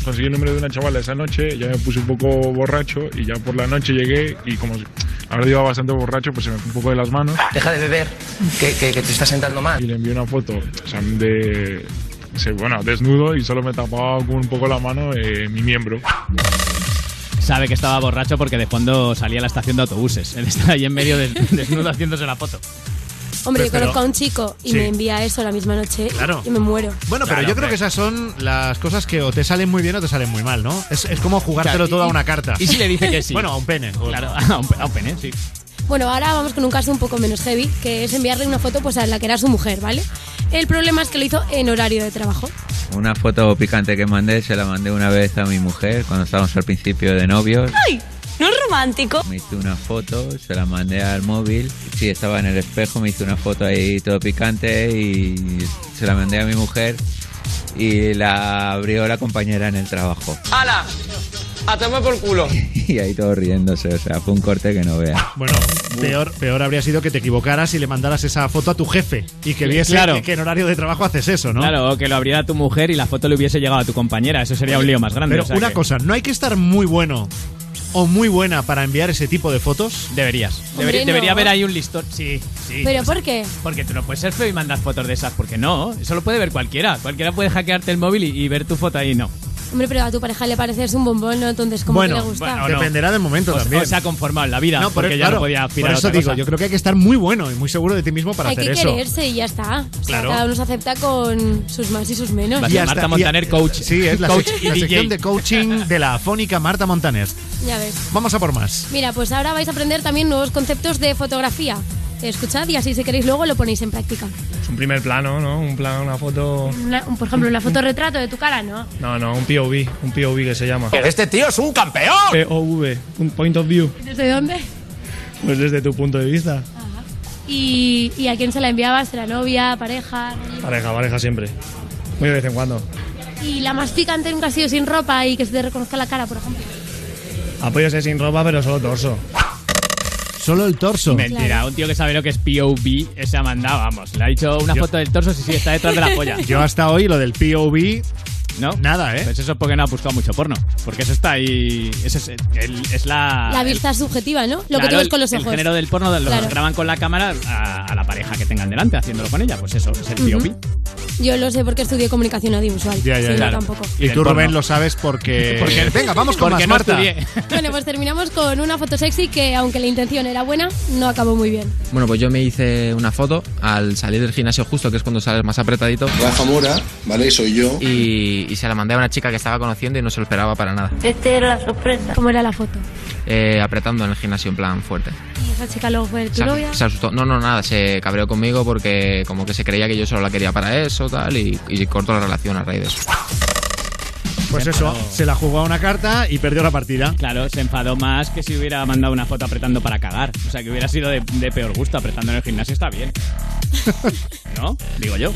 conseguí el número de una chavala esa noche, ya me puse un poco borracho y ya por la noche llegué y como ahora iba bastante borracho, pues se me fue un poco de las manos. Deja de beber, que, que- que te estás sentando mal. Y le envié una foto, o sea, de, bueno, desnudo y solo me tapaba con un poco la mano eh, mi miembro. Sabe que estaba borracho porque de fondo salía a la estación de autobuses. Él está ahí en medio de- desnudo haciéndose la foto. Hombre, yo Pero- conozco a un chico y Sí. me envía eso la misma noche Claro. y me muero. Bueno, pero Claro, yo creo que esas son las cosas que o te salen muy bien o te salen muy mal, ¿no? Es, es como jugártelo Claro, y- todo a una carta. ¿Y si le dice que sí? Bueno, a un pene. Claro, a un, a un pene, sí. Bueno, ahora vamos con un caso un poco menos heavy, que es enviarle una foto pues a la que era su mujer, ¿vale? El problema es que lo hizo en horario de trabajo. Una foto picante que mandé, se la mandé una vez a mi mujer cuando estábamos al principio de novios. ¡Ay! ¿No es romántico? Me hice una foto, se la mandé al móvil. Sí, estaba en el espejo, me hice una foto ahí todo picante y se la mandé a mi mujer y la abrió la compañera en el trabajo. ¡Hala! ¡A tomar por culo! Y ahí todo riéndose, o sea, fue un corte que no vea. Bueno, peor, peor habría sido que te equivocaras y le mandaras esa foto a tu jefe y que viese Claro. que, que en horario de trabajo haces eso, ¿no? Claro, o que lo abriera tu mujer y la foto le hubiese llegado a tu compañera. Eso sería un lío más grande. Pero o sea una que cosa, ¿no hay que estar muy bueno o muy buena para enviar ese tipo de fotos? Deberías. Hombre, Debería, debería no. haber ahí un listón. Sí, sí. ¿Pero por qué? Porque tú no puedes ser feo y mandar fotos de esas. Porque no, eso lo puede ver cualquiera. Cualquiera puede hackearte el móvil y, y ver tu foto ahí, no. Hombre, pero a tu pareja le pareces un bombón, ¿no? Entonces, ¿cómo Bueno, que le gusta? bueno, no. Dependerá del momento O- también. o se ha conformado en la vida. No, por porque eso, ya claro, no podía por aspirar a eso otra digo, cosa. yo creo que hay que estar muy bueno y muy seguro de ti mismo para Hay hacer que eso. quererse y ya está. O sea, Claro. cada uno se acepta con sus más y sus menos. Y hasta- y- Sí, es la, Coach y la DJ. sección de coaching de la afónica Marta Montaner. Ya ves. Vamos a por más. Mira, pues ahora vais a aprender también nuevos conceptos de fotografía. Escuchad y así si queréis luego lo ponéis en práctica. Es un primer plano, ¿no? Un plano, una foto. Una- por ejemplo, una fotorretrato de tu cara, ¿no? No, no, un POV, un POV que se llama. Este tío es un campeón. POV, un point of view. ¿Desde dónde? Pues desde tu punto de vista. ¿Y, y a quién se la enviabas? ¿Era novia, pareja? Pareja, pareja siempre. Muy de vez en cuando. ¿Y la más picante nunca ha sido sin ropa y que se te reconozca la cara, por ejemplo? Apoyo ser sin ropa, pero solo torso. Solo el torso. Mentira, un tío que sabe lo que es POV se ha mandado, vamos. Le ha dicho una foto del torso, sí, sí, está detrás de la polla. Yo hasta hoy lo del POV. ¿No? Nada, ¿eh? Pues eso es porque no ha buscado mucho porno. Porque eso está ahí. Eso es, el- es la. La vista subjetiva, ¿no? Lo que Claro, tú ves el- con los ojos. El género del porno lo Claro. graban con la cámara a, a la pareja que tengan delante, haciéndolo con ella. Pues eso, es el Ujú. POV. Yo lo sé porque estudié comunicación audiovisual. Ya, ya, Sí, tampoco. Y Del tú, porno. Rubén, lo sabes porque... Porque- Venga, vamos con porque más, no Marta. estudié. Bueno, pues terminamos con una foto sexy que, aunque la intención era buena, no acabó muy bien. Bueno, pues yo me hice una foto al salir del gimnasio justo, que es cuando sales más apretadito. Rafa Mora, ¿vale? Soy yo. Y, y se la mandé a una chica que estaba conociendo y no se lo esperaba para nada. Este era la sorpresa. ¿Cómo era la foto? Eh, apretando en el gimnasio en plan fuerte. ¿Y esa chica luego fue tu Se, novia? se asustó. No, no, nada, se cabreó conmigo porque como que se creía que yo solo la quería para eso, tal, y, y cortó la relación a raíz de eso. Pues eso, se la jugó a una carta y perdió la partida. Claro, se enfadó más que si hubiera mandado una foto apretando para cagar. O sea, que hubiera sido de, de peor gusto apretando en el gimnasio, está bien. ¿No? Digo yo.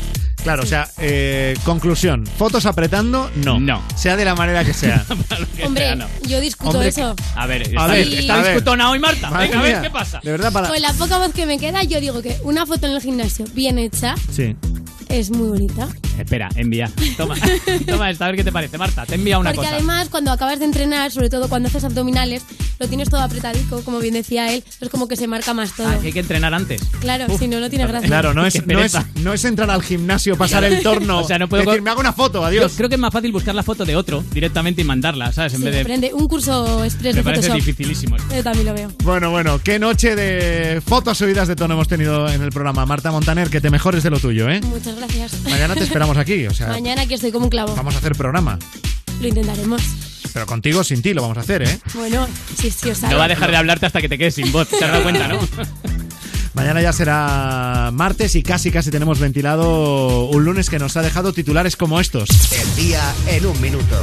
Claro, o sea, eh, conclusión. Fotos apretando, no. No. Sea de la manera que sea. Hombre, yo discuto Hombre, eso. A ver, A está, ver, está a ver. discutona hoy, Marta. Madre Venga, a ver qué pasa. De verdad, para... Con la poca voz que me queda, yo digo que una foto en el gimnasio bien hecha Sí. es muy bonita. Espera, envía. Toma, toma esta, a ver qué te parece, Marta. Te envía una Porque cosa. además, cuando acabas de entrenar, sobre todo cuando haces abdominales, lo tienes todo apretadico, como bien decía él. Es como que se marca más todo. Ah, que hay que entrenar antes. Claro, si no, no tiene gracia. Claro, no es, no, no es entrar al gimnasio, pasar el torno, O sea, no puedo decir, me hago una foto, Yo adiós. creo que es más fácil buscar la foto de otro directamente y mandarla, ¿sabes? En Sí, vez de. aprende un curso express Me de parece Photoshop. dificilísimo. Yo también lo veo. Bueno, bueno, qué noche de fotos subidas de tono hemos tenido en el programa. Marta Montaner, que te mejores de lo tuyo, ¿eh? Muchas gracias. Mañana te esperamos aquí, o sea, Mañana aquí estoy como un clavo. vamos a hacer programa. Lo intentaremos. Pero contigo, sin ti, lo vamos a hacer, ¿eh? Bueno, sí, sí, os. No va a dejar de hablarte hasta que te quedes sin voz. ¿Te has dado cuenta, no? Mañana ya será martes y casi casi tenemos ventilado un lunes que nos ha dejado titulares como estos. El día en un minuto.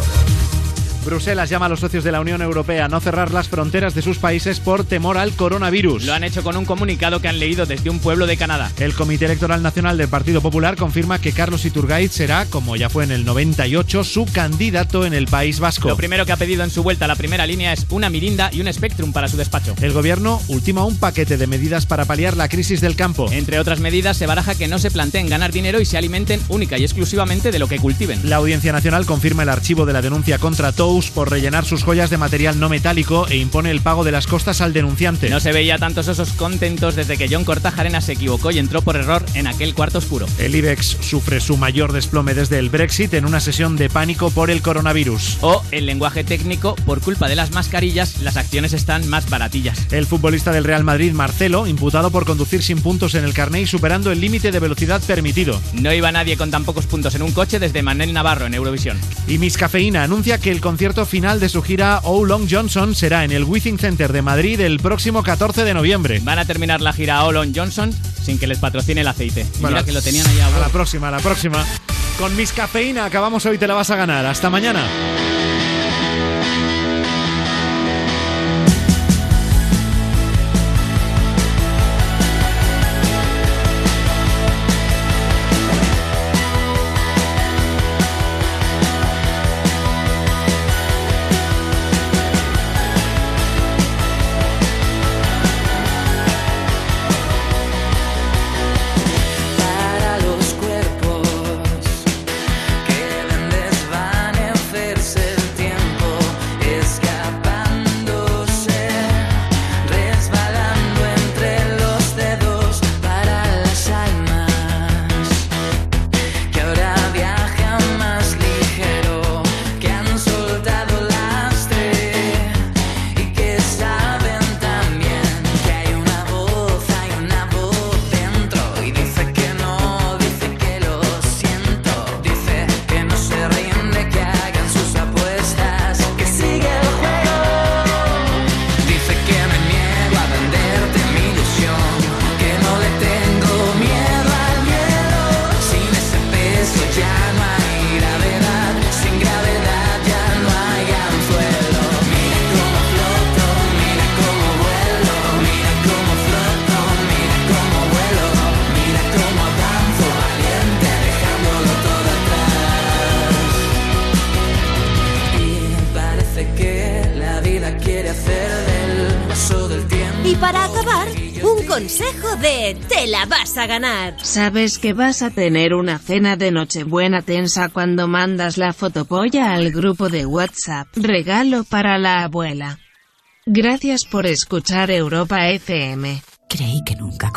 Bruselas llama a los socios de la Unión Europea a no cerrar las fronteras de sus países por temor al coronavirus. Lo han hecho con un comunicado que han leído desde un pueblo de Canadá. El Comité Electoral Nacional del Partido Popular confirma que Carlos Iturgaiz será, como ya fue en el 98, su candidato en el País Vasco. Lo primero que ha pedido en su vuelta a la primera línea es una mirinda y un Spectrum para su despacho. El gobierno ultima un paquete de medidas para paliar la crisis del campo. Entre otras medidas, se baraja que no se planteen ganar dinero y se alimenten única y exclusivamente de lo que cultiven. La Audiencia Nacional confirma el archivo de la denuncia contra Por rellenar sus joyas de material no metálico e impone el pago de las costas al denunciante. No se veía tantos osos contentos desde que John Cortajarena se equivocó y entró por error en aquel cuarto oscuro. El IBEX sufre su mayor desplome desde el Brexit en una sesión de pánico por el coronavirus. O, en lenguaje técnico, por culpa de las mascarillas, las acciones están más baratillas. El futbolista del Real Madrid, Marcelo, imputado por conducir sin puntos en el carné y superando el límite de velocidad permitido. No iba nadie con tan pocos puntos en un coche desde Manel Navarro en Eurovisión. Y Miss Cafeína anuncia que el concierto final de su gira Oh Long Johnson será en el Withing Center de Madrid el próximo 14 de noviembre. Van a terminar la gira Oh Long Johnson sin que les patrocine el aceite. Bueno, Mira que lo tenían allá. A la próxima, a la próxima. Con Miss Cafeína acabamos hoy, te la vas a ganar. Hasta mañana. A ganar. Sabes que vas a tener una cena de Nochebuena tensa cuando mandas la fotopolla al grupo de WhatsApp. Regalo para la abuela. Gracias por escuchar Europa FM. Creí que nunca